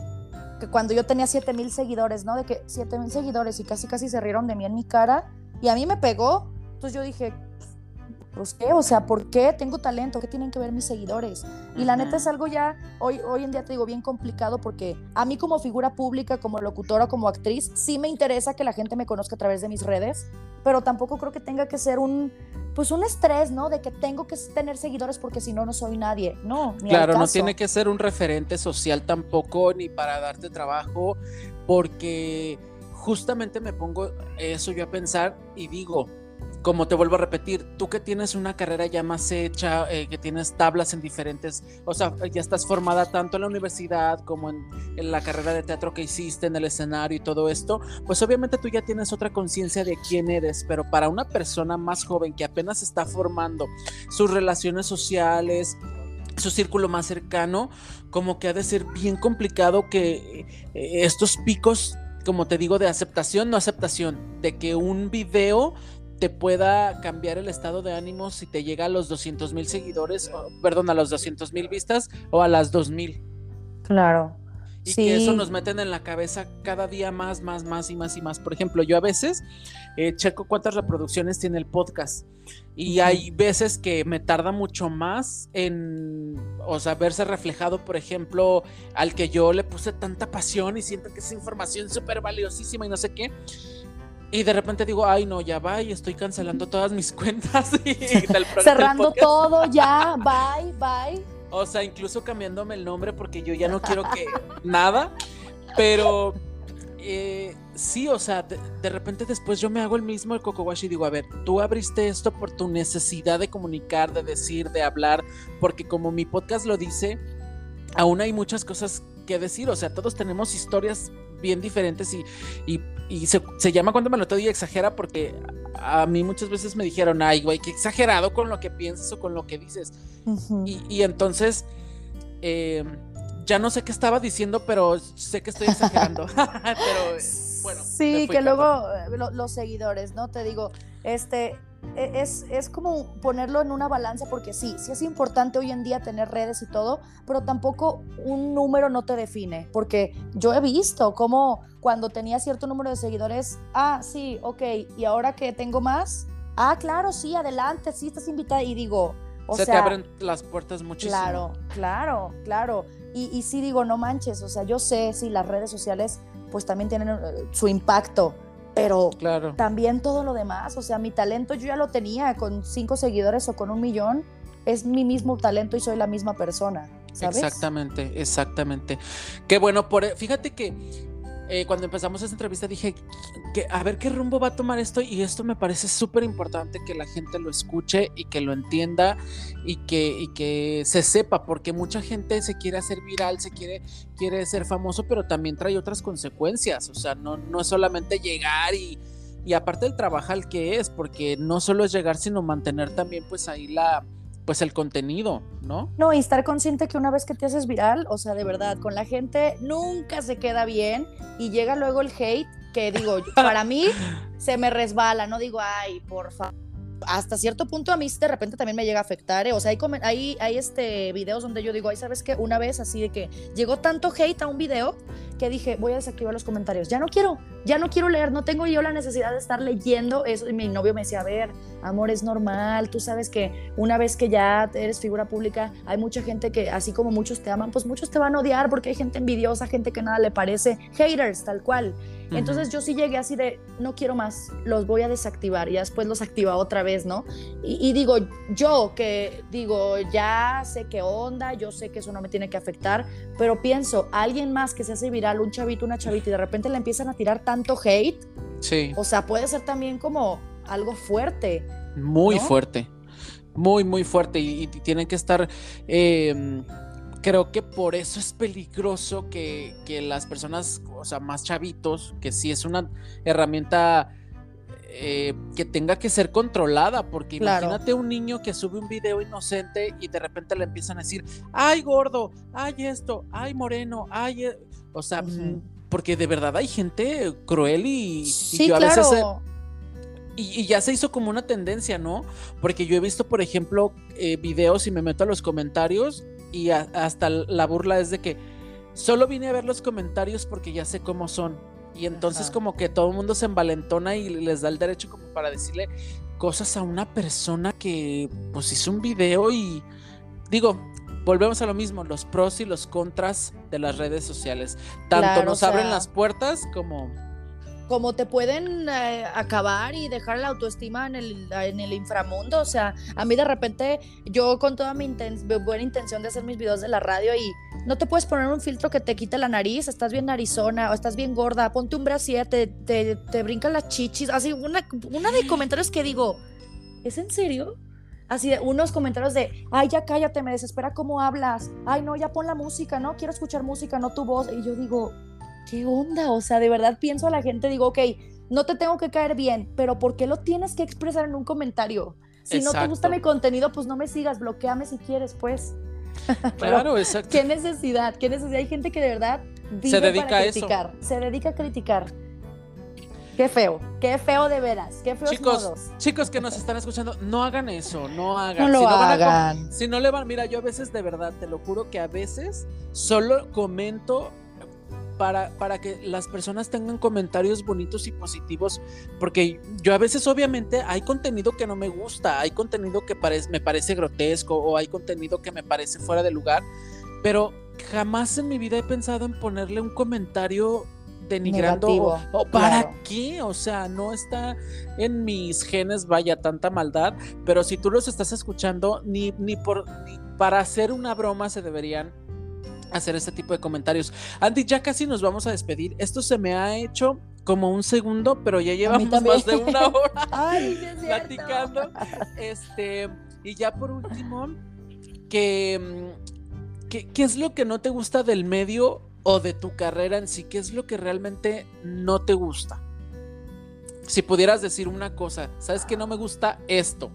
que cuando yo tenía 7 mil seguidores, ¿no? De que 7 mil seguidores y casi casi se rieron de mí en mi cara, y a mí me pegó. Entonces yo dije, pues qué, o sea, ¿por qué tengo talento? ¿Qué tienen que ver mis seguidores? Y la neta es algo ya, hoy, hoy en día te digo, bien complicado porque a mí como figura pública, como locutora, como actriz, sí me interesa que la gente me conozca a través de mis redes, pero tampoco creo que tenga que ser un, pues un estrés, ¿no? De que tengo que tener seguidores porque si no, no soy nadie. No, Claro, no tiene que ser un referente social tampoco, ni para darte trabajo, porque justamente me pongo eso yo a pensar y digo, como te vuelvo a repetir, tú que tienes una carrera ya más hecha, eh, que tienes tablas en diferentes, o sea, ya estás formada tanto en la universidad como en, la carrera de teatro que hiciste, en el escenario y todo esto, pues obviamente tú ya tienes otra conciencia de quién eres, pero para una persona más joven que apenas está formando sus relaciones sociales, su círculo más cercano, como que ha de ser bien complicado que eh, estos picos como te digo, de aceptación, no aceptación, de que un video te pueda cambiar el estado de ánimo si te llega a los 200 mil seguidores, perdón, a los 200 mil vistas o a las 2 mil. Claro. Y que eso nos meten en la cabeza cada día más, más, más y más y más. Por ejemplo, yo a veces eh, checo cuántas reproducciones tiene el podcast. Y hay veces que me tarda mucho más en, o sea, verse reflejado, por ejemplo, al que yo le puse tanta pasión y siento que es información súper valiosísima y no sé qué. Y de repente digo, ay, no, ya va y estoy cancelando todas mis cuentas. Y Cerrando todo, ya, bye, bye. O sea, incluso cambiándome el nombre porque yo ya no quiero que nada. Pero eh, sí, o sea, de, repente después yo me hago el mismo el Coco Wash y digo, a ver, tú abriste esto por tu necesidad de comunicar, de decir, de hablar, porque como mi podcast lo dice, aún hay muchas cosas que decir, o sea, todos tenemos historias bien diferentes y, y, se, llama cuando me lo te y exagera porque a mí muchas veces me dijeron, ay, güey, qué exagerado con lo que piensas o con lo que dices. y, y, entonces... Eh, ya no sé qué estaba diciendo, pero sé que estoy exagerando. pero bueno. Sí, que luego eh, los seguidores, ¿no? Te digo, este, es, es, como ponerlo en una balanza porque sí, sí es importante hoy en día tener redes y todo, pero tampoco un número no te define, porque yo he visto cómo cuando tenía cierto número de seguidores, ah, sí, ok, y ahora que tengo más, ah, claro, sí, adelante, sí estás invitada y digo, o Se te abren las puertas muchísimo. Claro, claro, claro. Y, y sí digo, no manches, o sea, yo sé, sí, las redes sociales pues también tienen eh, su impacto, pero claro. también todo lo demás, o sea, mi talento yo ya lo tenía con cinco seguidores o con un millón, es mi mismo talento y soy la misma persona. ¿sabes? Exactamente, exactamente. Qué bueno, por, fíjate que eh, cuando empezamos esta entrevista dije a ver qué rumbo va a tomar esto y esto me parece súper importante que la gente lo escuche y que lo entienda y que, y que se sepa porque mucha gente se quiere hacer viral, se quiere, quiere ser famoso, pero también trae otras consecuencias, o sea, no, no es solamente llegar y, y aparte el trabajar que es, porque no solo es llegar, sino mantener también pues ahí la, pues el contenido, ¿no? No, y estar consciente que una vez que te haces viral, o sea, de verdad, con la gente nunca se queda bien y llega luego el hate que digo, para mí se me resbala, no digo, ay, por favor hasta cierto punto a mí de repente también me llega a afectar, ¿eh? o sea, hay, hay, este videos donde yo digo, ay, ¿sabes qué? Una vez así de que llegó tanto hate a un video que dije, voy a desactivar los comentarios, ya no quiero, ya no quiero leer, no tengo yo la necesidad de estar leyendo eso, y mi novio me decía, a ver, amor, es normal, tú sabes que una vez que ya eres figura pública, hay mucha gente que, así como muchos te aman, pues muchos te van a odiar porque hay gente envidiosa, gente que nada le parece, haters, tal cual. Entonces yo sí llegué así de, no quiero más, los voy a desactivar y después los activa otra vez, ¿no? Y, digo, yo que digo, ya sé qué onda, yo sé que eso no me tiene que afectar, pero pienso, alguien más que se hace viral, un chavito, una chavita, y de repente le empiezan a tirar tanto hate, sí. o sea, puede ser también como algo fuerte. Muy fuerte, muy, muy fuerte y, tienen que estar... Eh, creo que por eso es peligroso que, las personas, o sea, más chavitos, que sí es una herramienta eh, que tenga que ser controlada, porque imagínate un niño que sube un video inocente y de repente le empiezan a decir, ay gordo, ay esto, ay moreno, ay, e-". o sea, porque de verdad hay gente cruel y, sí, a veces... y, ya se hizo como una tendencia, ¿no? Porque yo he visto, por ejemplo, eh, videos y me meto a los comentarios y hasta la burla es de que solo vine a ver los comentarios porque ya sé cómo son. Y entonces como que todo el mundo se envalentona y les da el derecho como para decirle cosas a una persona que pues hizo un video y digo, volvemos a lo mismo, los pros y los contras de las redes sociales. Tanto nos abren las puertas como como te pueden eh, acabar y dejar la autoestima en el, inframundo. O sea, a mí de repente, yo con toda mi buena intención de hacer mis videos de la radio y no te puedes poner un filtro que te quite la nariz, estás bien narizona o estás bien gorda, ponte un brasier, te, te, te brincan las chichis. Así, una, una de comentarios que digo, ¿es en serio? Así de unos comentarios de, ay, ya cállate, me desespera cómo hablas. Ay, no, ya pon la música, ¿no? Quiero escuchar música, no tu voz. Y yo digo, ¿qué onda? O sea, de verdad pienso a la gente, digo, ok, no te tengo que caer bien, pero ¿por qué lo tienes que expresar en un comentario? Si no te gusta mi contenido, pues no me sigas, bloqueame si quieres, pues. Claro, exacto. ¿Qué necesidad? ¿Qué necesidad? Hay gente que de verdad se dedica a criticar, se dedica a criticar. Qué feo, qué feo de veras, qué feos chicos, Chicos que nos están escuchando, no hagan eso, no hagan. No lo hagan. si no le van, mira, yo a veces de verdad, te lo juro que a veces solo comento para, para que las personas tengan comentarios bonitos y positivos, porque yo a veces obviamente hay contenido que no me gusta, hay contenido que me parece grotesco o hay contenido que me parece fuera de lugar, pero jamás en mi vida he pensado en ponerle un comentario denigrando o, para qué, o sea, no está en mis genes vaya tanta maldad, pero si tú los estás escuchando ni ni por ni para hacer una broma se deberían hacer este tipo de comentarios. Andy, ya casi nos vamos a despedir. Esto se me ha hecho como un segundo, pero ya llevamos más de una hora platicando. Este, y ya por último, que, ¿qué es lo que no te gusta del medio o de tu carrera en sí? ¿Qué es lo que realmente no te gusta? Si pudieras decir una cosa, ¿sabes que no me gusta esto?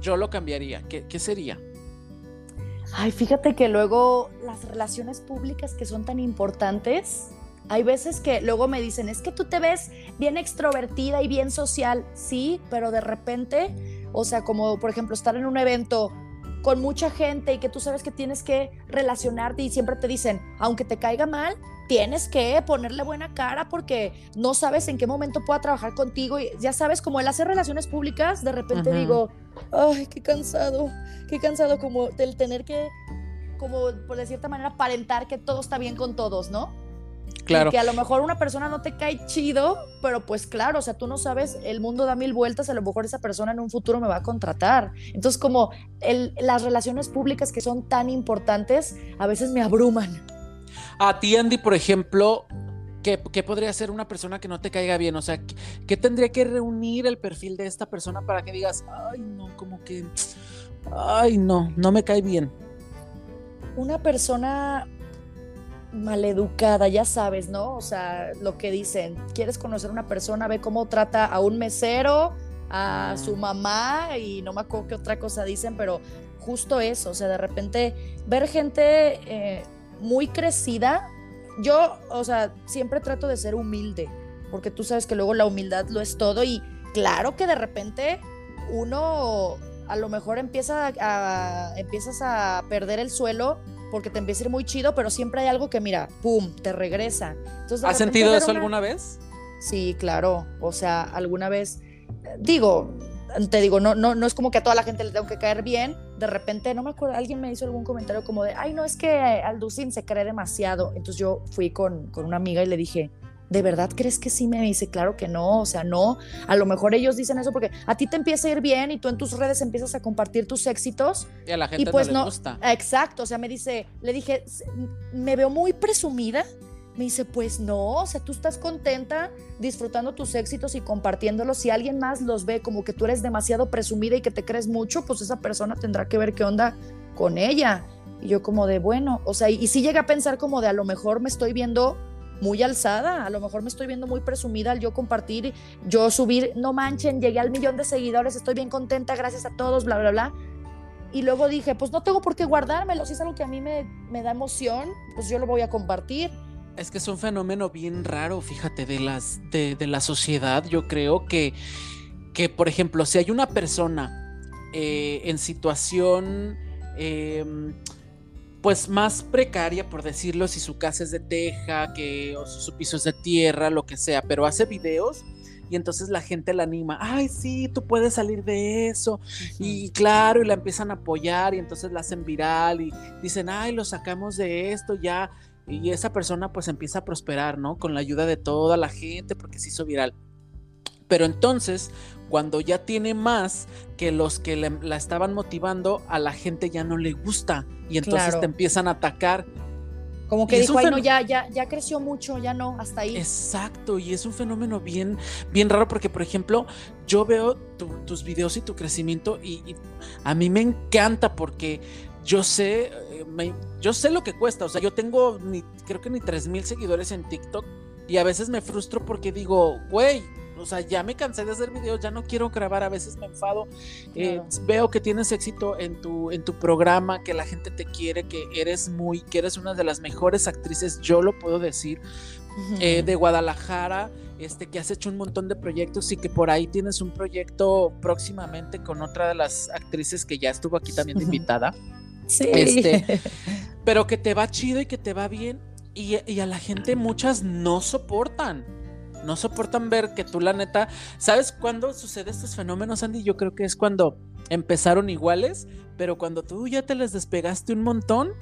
Yo lo cambiaría. ¿Qué, qué sería? Ay, fíjate que luego las relaciones públicas que son tan importantes, hay veces que luego me dicen, es que tú te ves bien extrovertida y bien social, sí, pero de repente, o sea, como por ejemplo estar en un evento con mucha gente y que tú sabes que tienes que relacionarte y siempre te dicen, aunque te caiga mal, tienes que ponerle buena cara porque no sabes en qué momento pueda trabajar contigo y ya sabes, como el hacer relaciones públicas, de repente digo, ay, qué cansado, qué cansado como del tener que, como por de cierta manera, aparentar que todo está bien con todos, ¿no? Claro. que a lo mejor una persona no te cae chido, pero pues claro, o sea, tú no sabes, el mundo da mil vueltas, a lo mejor esa persona en un futuro me va a contratar. Entonces, como el, las relaciones públicas que son tan importantes, a veces me abruman. A ti, Andy, por ejemplo, ¿qué, podría ser una persona que no te caiga bien? O sea, ¿qué, tendría que reunir el perfil de esta persona para que digas, ay, no, como que, ay, no, no me cae bien? Una persona maleducada, ya sabes, ¿no? O sea, lo que dicen, quieres conocer a una persona, ve cómo trata a un mesero, a su mamá y no me acuerdo qué otra cosa dicen, pero justo eso, o sea, de repente ver gente eh, muy crecida, yo, o sea, siempre trato de ser humilde, porque tú sabes que luego la humildad lo es todo y claro que de repente uno a lo mejor empieza a, empiezas a perder el suelo porque te empieza a ir muy chido, pero siempre hay algo que, mira, pum, te regresa. ¿Has sentido eso alguna vez? Sí, claro. O sea, alguna vez, digo, te digo, no, no, no es como que a toda la gente le tengo que caer bien. De repente, no me acuerdo, alguien me hizo algún comentario como de, ay, no, es que Alducin se cree demasiado. Entonces yo fui con, con una amiga y le dije, ¿de verdad crees que sí? Me dice, claro que no, o sea, no. A lo mejor ellos dicen eso porque a ti te empieza a ir bien y tú en tus redes empiezas a compartir tus éxitos. Y a la gente pues no, le gusta. Exacto, o sea, me dice, le dije, me veo muy presumida me dice, pues no, o sea, tú estás contenta disfrutando tus éxitos y compartiéndolos. Si alguien más los ve como que tú eres demasiado presumida y que te crees mucho, pues esa persona tendrá que ver qué onda con ella. Y yo como de, bueno, o sea, y, si llega a pensar como de a lo mejor me estoy viendo muy alzada, a lo mejor me estoy viendo muy presumida al yo compartir, yo subir, no manchen, llegué al millón de seguidores, estoy bien contenta, gracias a todos, bla, bla, bla. Y luego dije, pues no tengo por qué guardármelo, si es algo que a mí me, me da emoción, pues yo lo voy a compartir. Es que es un fenómeno bien raro, fíjate, de, las, de, la sociedad. Yo creo que, que, por ejemplo, si hay una persona eh, en situación em, pues más precaria, por decirlo, si su casa es de teja, que, o su piso es de tierra, lo que sea, pero hace videos y entonces la gente la anima, ay, sí, tú puedes salir de eso. Y claro, y la empiezan a apoyar y entonces la hacen viral y dicen, ay, lo sacamos de esto, ya y esa persona pues empieza a prosperar, ¿no? Con la ayuda de toda la gente porque se hizo viral. Pero entonces, cuando ya tiene más que los que la estaban motivando, a la gente ya no le gusta y entonces te empiezan a atacar. Como que dijo, ay, no, ya, ya, ya creció mucho, ya no, hasta ahí. Exacto, y es un fenómeno bien, bien raro porque, por ejemplo, yo veo tus videos y tu crecimiento y, y, a mí me encanta porque yo sé, eh, yo sé lo que cuesta. O sea, yo tengo ni, creo que ni 3 mil seguidores en TikTok. Y a veces me frustro porque digo, güey, o sea, ya me cansé de hacer videos, ya no quiero grabar, a veces me enfado. Eh, veo que tienes éxito en tu, en tu programa, que la gente te quiere, que eres muy, que eres una de las mejores actrices, yo lo puedo decir, eh, de Guadalajara, este, que has hecho un montón de proyectos y que por ahí tienes un proyecto próximamente con otra de las actrices que ya estuvo aquí también de invitada. Sí. Este, pero que te va chido y que te va bien. Y, a la gente muchas no soportan. No soportan ver que tú la neta. ¿Sabes cuándo sucede estos fenómenos, Andy? Yo creo que es cuando empezaron iguales, pero cuando tú ya te les despegaste un montón,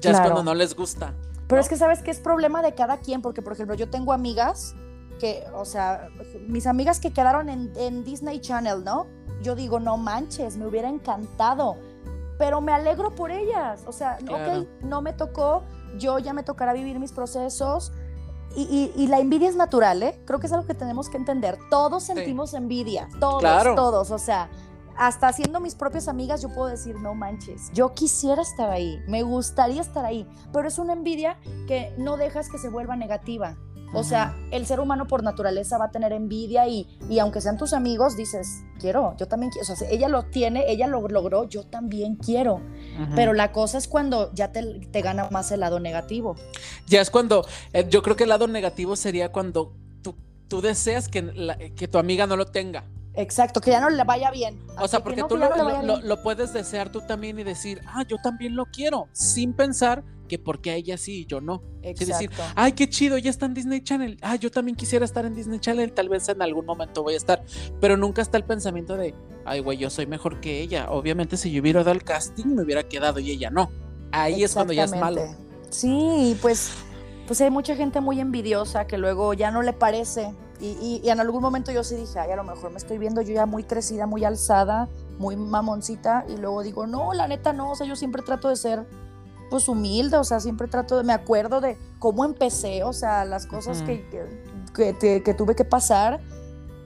ya es cuando no les gusta. Pero es que sabes que es problema de cada quien, porque por ejemplo, yo tengo amigas que, o sea, mis amigas que quedaron en, en Disney Channel, ¿no? Yo digo, no manches, me hubiera encantado pero me alegro por ellas. O sea, ok, no me tocó, yo ya me tocará vivir mis procesos. Y, la envidia es natural, ¿eh? Creo que es algo que tenemos que entender. Todos sentimos envidia, todos, todos. O sea, hasta siendo mis propias amigas, yo puedo decir, no manches, yo quisiera estar ahí, me gustaría estar ahí, pero es una envidia que no dejas que se vuelva negativa. O sea, el ser humano por naturaleza va a tener envidia y, y aunque sean tus amigos, dices, quiero, yo también quiero. O sea, ella lo tiene, ella lo logró, yo también quiero. Pero la cosa es cuando ya te, te, gana más el lado negativo. Ya es cuando, eh, yo creo que el lado negativo sería cuando tú, tú deseas que, que tu amiga no lo tenga. Exacto, que ya no le vaya bien. O sea, porque tú lo, lo, puedes desear tú también y decir, ah, yo también lo quiero, sin pensar que porque a ella sí y yo no. Es decir, ay, qué chido, ya está en Disney Channel. Ah, yo también quisiera estar en Disney Channel, tal vez en algún momento voy a estar. Pero nunca está el pensamiento de, ay, güey, yo soy mejor que ella. Obviamente, si yo hubiera dado el casting, me hubiera quedado y ella no. Ahí es cuando ya es malo. Sí, pues, pues hay mucha gente muy envidiosa que luego ya no le parece. Y, y, en algún momento yo sí dije, ay, a lo mejor me estoy viendo yo ya muy crecida, muy alzada, muy mamoncita. Y luego digo, no, la neta no, o sea, yo siempre trato de ser pues humilde, o sea, siempre trato de, me acuerdo de cómo empecé, o sea, las cosas que, que, tuve que pasar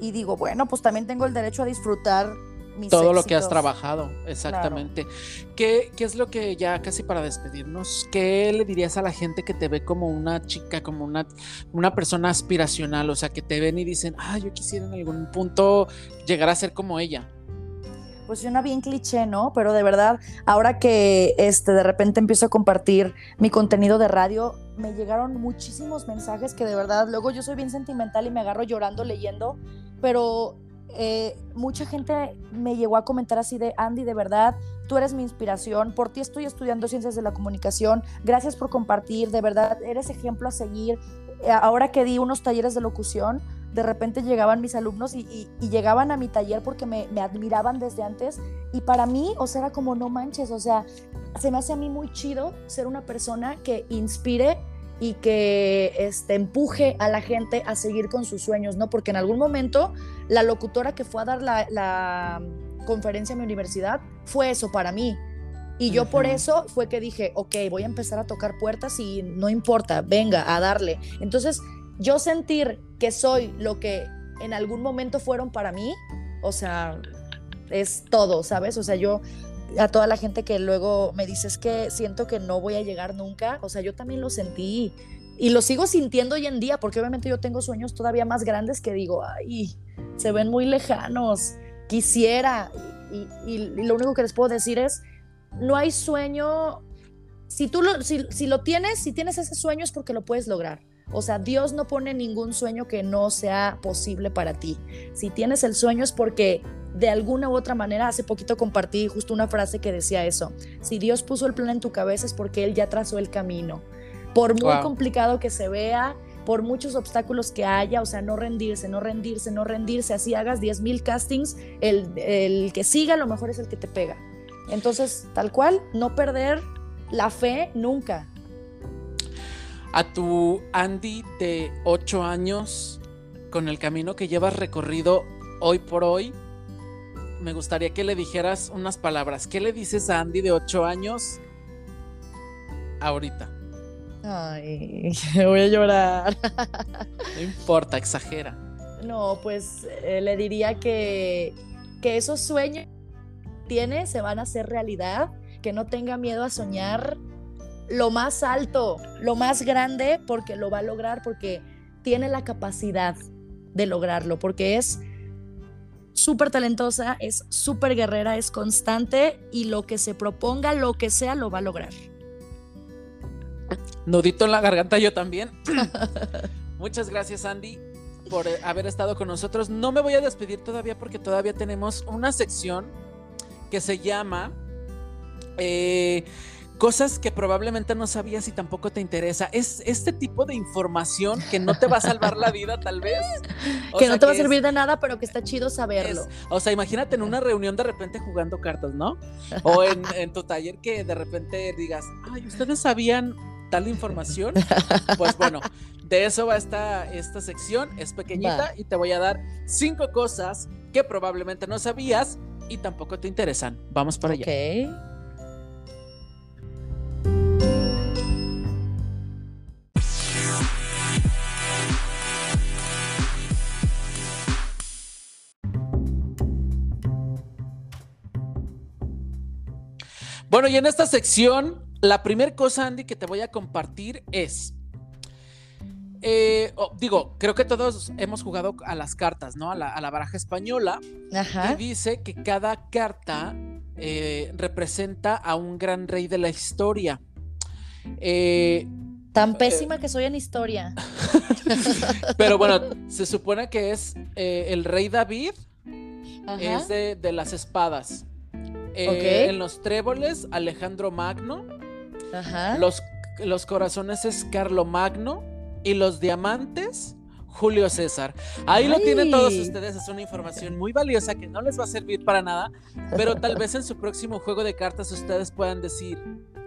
y digo, bueno, pues también tengo el derecho a disfrutar mis todo lo que has trabajado, exactamente. ¿Qué, ¿Qué, es lo que ya casi para despedirnos, qué le dirías a la gente que te ve como una chica, como una, una persona aspiracional, o sea, que te ven y dicen, ah, yo quisiera en algún punto llegar a ser como ella? Pues suena bien cliché, ¿no? Pero de verdad, ahora que este, de repente empiezo a compartir mi contenido de radio, me llegaron muchísimos mensajes que de verdad, luego yo soy bien sentimental y me agarro llorando leyendo, pero eh, mucha gente me llegó a comentar así de, Andy, de verdad, tú eres mi inspiración, por ti estoy estudiando ciencias de la comunicación, gracias por compartir, de verdad, eres ejemplo a seguir. Eh, ahora que di unos talleres de locución, de repente llegaban mis alumnos y, llegaban a mi taller porque me, admiraban desde antes y para mí, o sea, era como no manches, o sea, se me hace a mí muy chido ser una persona que inspire y que este, empuje a la gente a seguir con sus sueños, ¿no? Porque en algún momento la locutora que fue a dar la, conferencia en mi universidad fue eso para mí. Y yo por eso fue que dije, ok, voy a empezar a tocar puertas y no importa, venga, a darle. Entonces, yo sentir que soy lo que en algún momento fueron para mí, o sea, es todo, ¿sabes? O sea, yo a toda la gente que luego me dices que siento que no voy a llegar nunca, o sea, yo también lo sentí y lo sigo sintiendo hoy en día, porque obviamente yo tengo sueños todavía más grandes que digo, ay, se ven muy lejanos, quisiera, y, lo único que les puedo decir es, no hay sueño, si tú lo, si lo tienes, si tienes ese sueño es porque lo puedes lograr. O sea, Dios no pone ningún sueño que no sea posible para ti. Si tienes el sueño es porque de alguna u otra manera, hace poquito compartí justo una frase que decía eso. Si Dios puso el plan en tu cabeza es porque Él ya trazó el camino. Por muy complicado que se vea, por muchos obstáculos que haya, o sea, no rendirse, no rendirse, no rendirse, así hagas 10 mil castings, el, el que siga a lo mejor es el que te pega. Entonces, tal cual, no perder la fe nunca, a tu Andy de 8 años, con el camino que llevas recorrido hoy por hoy, me gustaría que le dijeras unas palabras. ¿Qué le dices a Andy de 8 años ahorita? Ay, voy a llorar. No importa, exagera. No, pues eh, le diría que, que esos sueños que tiene se van a hacer realidad, que no tenga miedo a soñar, lo más alto, lo más grande, porque lo va a lograr, porque tiene la capacidad de lograrlo, porque es súper talentosa, es súper guerrera, es constante y lo que se proponga, lo que sea, lo va a lograr. Nudito en la garganta yo también. Muchas gracias Andy por eh, haber estado con nosotros. No me voy a despedir todavía porque todavía tenemos una sección que se llama... Eh, cosas que probablemente no sabías y tampoco te interesa. Es este tipo de información que no te va a salvar la vida, tal vez. que no te va a servir de nada, pero que está chido saberlo. o sea, imagínate en una reunión de repente jugando cartas, ¿no? O en, tu taller que de repente digas, ay, ¿ustedes sabían tal información? Pues bueno, de eso va esta, esta sección. Es pequeñita y te voy a dar cinco cosas que probablemente no sabías y tampoco te interesan. Vamos para allá. Bueno, y en esta sección, la primera cosa, Andy, que te voy a compartir es. eh, oh, digo, creo que todos hemos jugado a las cartas, ¿no? A la, a la baraja española. Y Ajá. dice que cada carta eh, representa a un gran rey de la historia. Eh, Tan pésima que soy en historia. pero bueno, se supone que es el rey David, Ajá. es de, de las espadas. Eh. En los tréboles, Alejandro Magno. Ajá. Los, los corazones es Carlo Magno. Y los diamantes, Julio César. Ahí lo tienen todos ustedes. Es una información muy valiosa que no les va a servir para nada. Pero tal vez en su próximo juego de cartas ustedes puedan decir: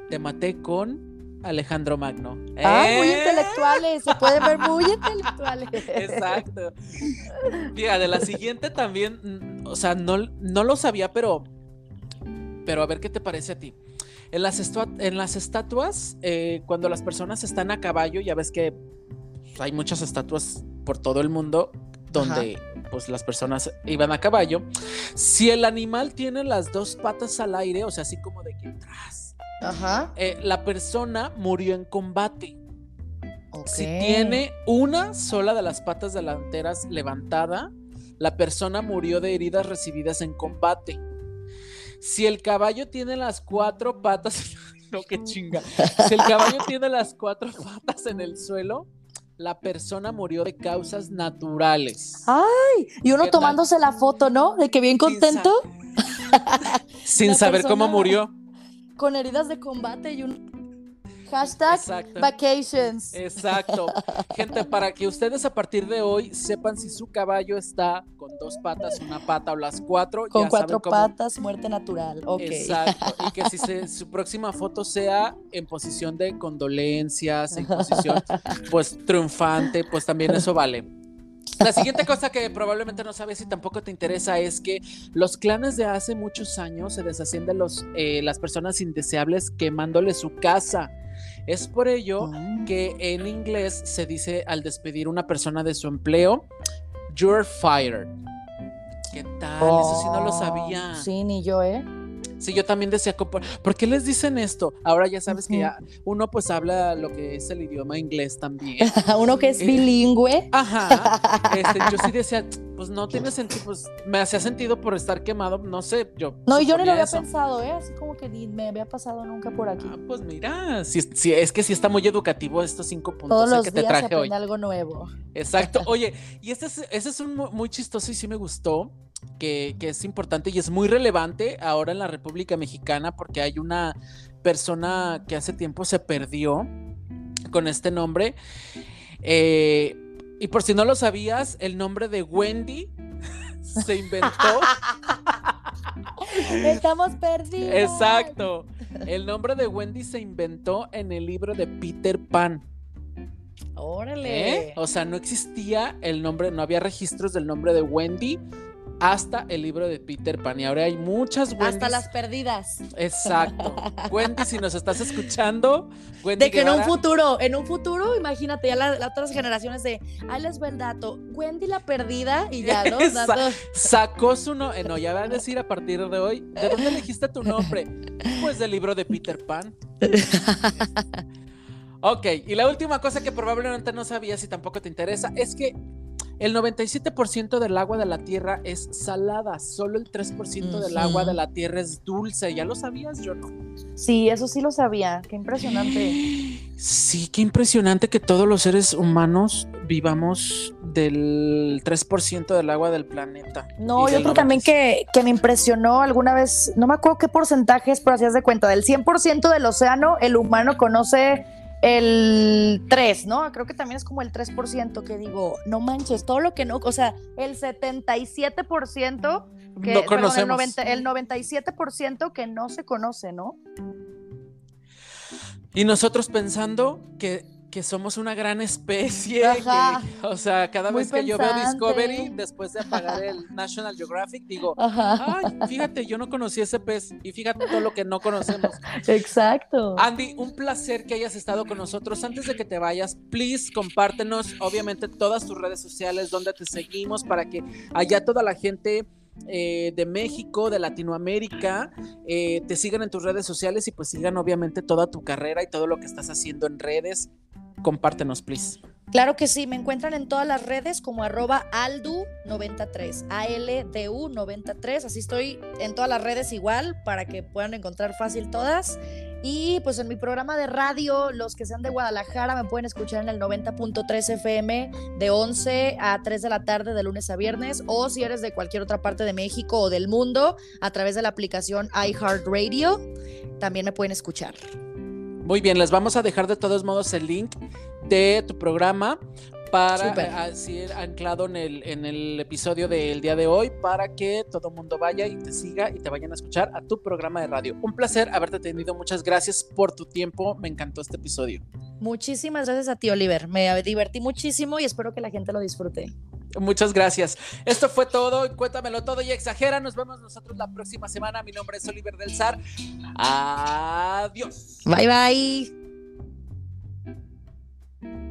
Te maté con Alejandro Magno. Ah, muy ¿Eh? intelectuales, se pueden ver muy intelectuales. Exacto. Mira, de la siguiente también, mm, o sea, no, no lo sabía, pero, pero a ver qué te parece a ti. En las, en las estatuas, eh, cuando las personas están a caballo, ya ves que hay muchas estatuas por todo el mundo donde pues las personas iban a caballo. Si el animal tiene las dos patas al aire, o sea, así como de que tras, Ajá. eh, la persona murió en combate. Si tiene una sola de las patas delanteras levantada, la persona murió de heridas recibidas en combate. Si el caballo tiene las cuatro patas, no, qué chinga. Si el caballo tiene las cuatro patas en el suelo, la persona murió de causas naturales. Ay, y uno tomándose la foto, ¿no? De que bien Sin sa- contento, Sin saber cómo murió. con heridas de combate y un hashtag Exacto. vacations. Exacto. Gente, para que ustedes a partir de hoy sepan si su caballo está con dos patas, una pata o las cuatro. con ya cuatro saben cómo- patas, muerte natural. Ok. Exacto. Y que si se- su próxima foto sea en posición de condolencias, en posición pues triunfante, pues también eso vale. La siguiente cosa que probablemente no sabes y tampoco te interesa es que los clanes de hace muchos años se deshacían de los, eh, las personas indeseables quemándole su casa. Es por ello Mm. que en inglés se dice al despedir una persona de su empleo, you're fired. ¿Qué tal? Eso sí no lo Oh, sabía. Sí, ni yo, ¿eh? Sí, yo también decía, ¿por ¿por qué les dicen esto? Ahora ya sabes que ya uno pues habla lo que es el idioma inglés también. Uno que es Eh, bilingüe. Ajá. Este, yo sí decía, pues no tiene sentido, pues me hacía sentido por estar quemado, no sé, yo. No, yo no lo había eso. pensado, ¿eh? Así como que ni me había pasado nunca por aquí. Ah, pues mira, sí, sí, es que sí está muy educativo estos cinco puntos Todos los que te días se traje hoy. aprende algo nuevo. Exacto. Oye, y este es, ese es un mu- muy chistoso y sí me gustó, que, que es importante y es muy relevante ahora en la República Mexicana porque hay una persona que hace tiempo se perdió con este nombre. Eh, y por si no lo sabías, el nombre de Wendy se inventó. Estamos perdidos. Exacto. El nombre de Wendy se inventó en el libro de Peter Pan. Órale. ¿eh? O sea, no existía el nombre, no había registros del nombre de Wendy hasta el libro de Peter Pan. Y ahora hay muchas Wendy. Hasta las perdidas. Exacto. Wendy, si nos estás escuchando, Wendy De que en un futuro, en un futuro, imagínate, ya la- las otras generaciones de, ahí les va el dato, Wendy la perdida y ya, ¿no? Sacó su nombre. No, ya va a decir a partir de hoy, ¿de dónde elegiste tu nombre? Pues del libro de Peter Pan. Ok, y la última cosa que probablemente no sabías y tampoco te interesa es que el 97% del agua de la Tierra es salada, solo el 3% del agua de la Tierra es dulce. ¿Ya lo sabías? Yo no. Sí, eso sí lo sabía, qué impresionante. Sí, qué impresionante que todos los seres humanos vivamos del 3% del agua del planeta. No, yo creo también 97%. que, que me impresionó alguna vez, no me acuerdo qué porcentaje es, pero hacías de cuenta, del 100% del océano, el humano conoce el 3, ¿no? Creo que también es como el 3% que digo, no manches, todo lo que no, o sea, el 77% que, no perdón, el, conocemos. 90 el 97% que no se conoce, ¿no? Y nosotros pensando que, que somos una gran especie. Ajá. que- o sea, cada vez que yo veo. Discovery, después de apagar el National Geographic, digo, Ajá. ay, fíjate, yo no conocí ese pez y fíjate todo lo que no conocemos. Exacto. Andy, un placer que hayas estado con nosotros. Antes de que te vayas, please compártenos, obviamente, todas tus redes sociales, donde te seguimos, para que allá toda la gente eh, de México, de Latinoamérica, eh, te sigan en tus redes sociales y pues sigan obviamente toda tu carrera y todo lo que estás haciendo en redes. Compártenos, please. Claro que sí, me encuentran en todas las redes como arroba aldu93, A-L-D-U-93, así estoy en todas las redes igual para que puedan encontrar fácil todas. Y pues en mi programa de radio, los que sean de Guadalajara me pueden escuchar en el 90.3 FM de 11 a 3 de la tarde de lunes a viernes o si eres de cualquier otra parte de México o del mundo a través de la aplicación iHeartRadio, también me pueden escuchar. Muy bien, les vamos a dejar de todos modos el link de tu programa para así anclado en el, en el episodio del día de hoy para que todo el mundo vaya y te siga y te vayan a escuchar a tu programa de radio. Un placer haberte tenido. Muchas gracias por tu tiempo. Me encantó este episodio. Muchísimas gracias a ti, Oliver. Me divertí muchísimo y espero que la gente lo disfrute. Muchas gracias. Esto fue todo. Cuéntamelo todo y exagera. Nos vemos nosotros la próxima semana. Mi nombre es Oliver del Zar. Adiós. Bye bye.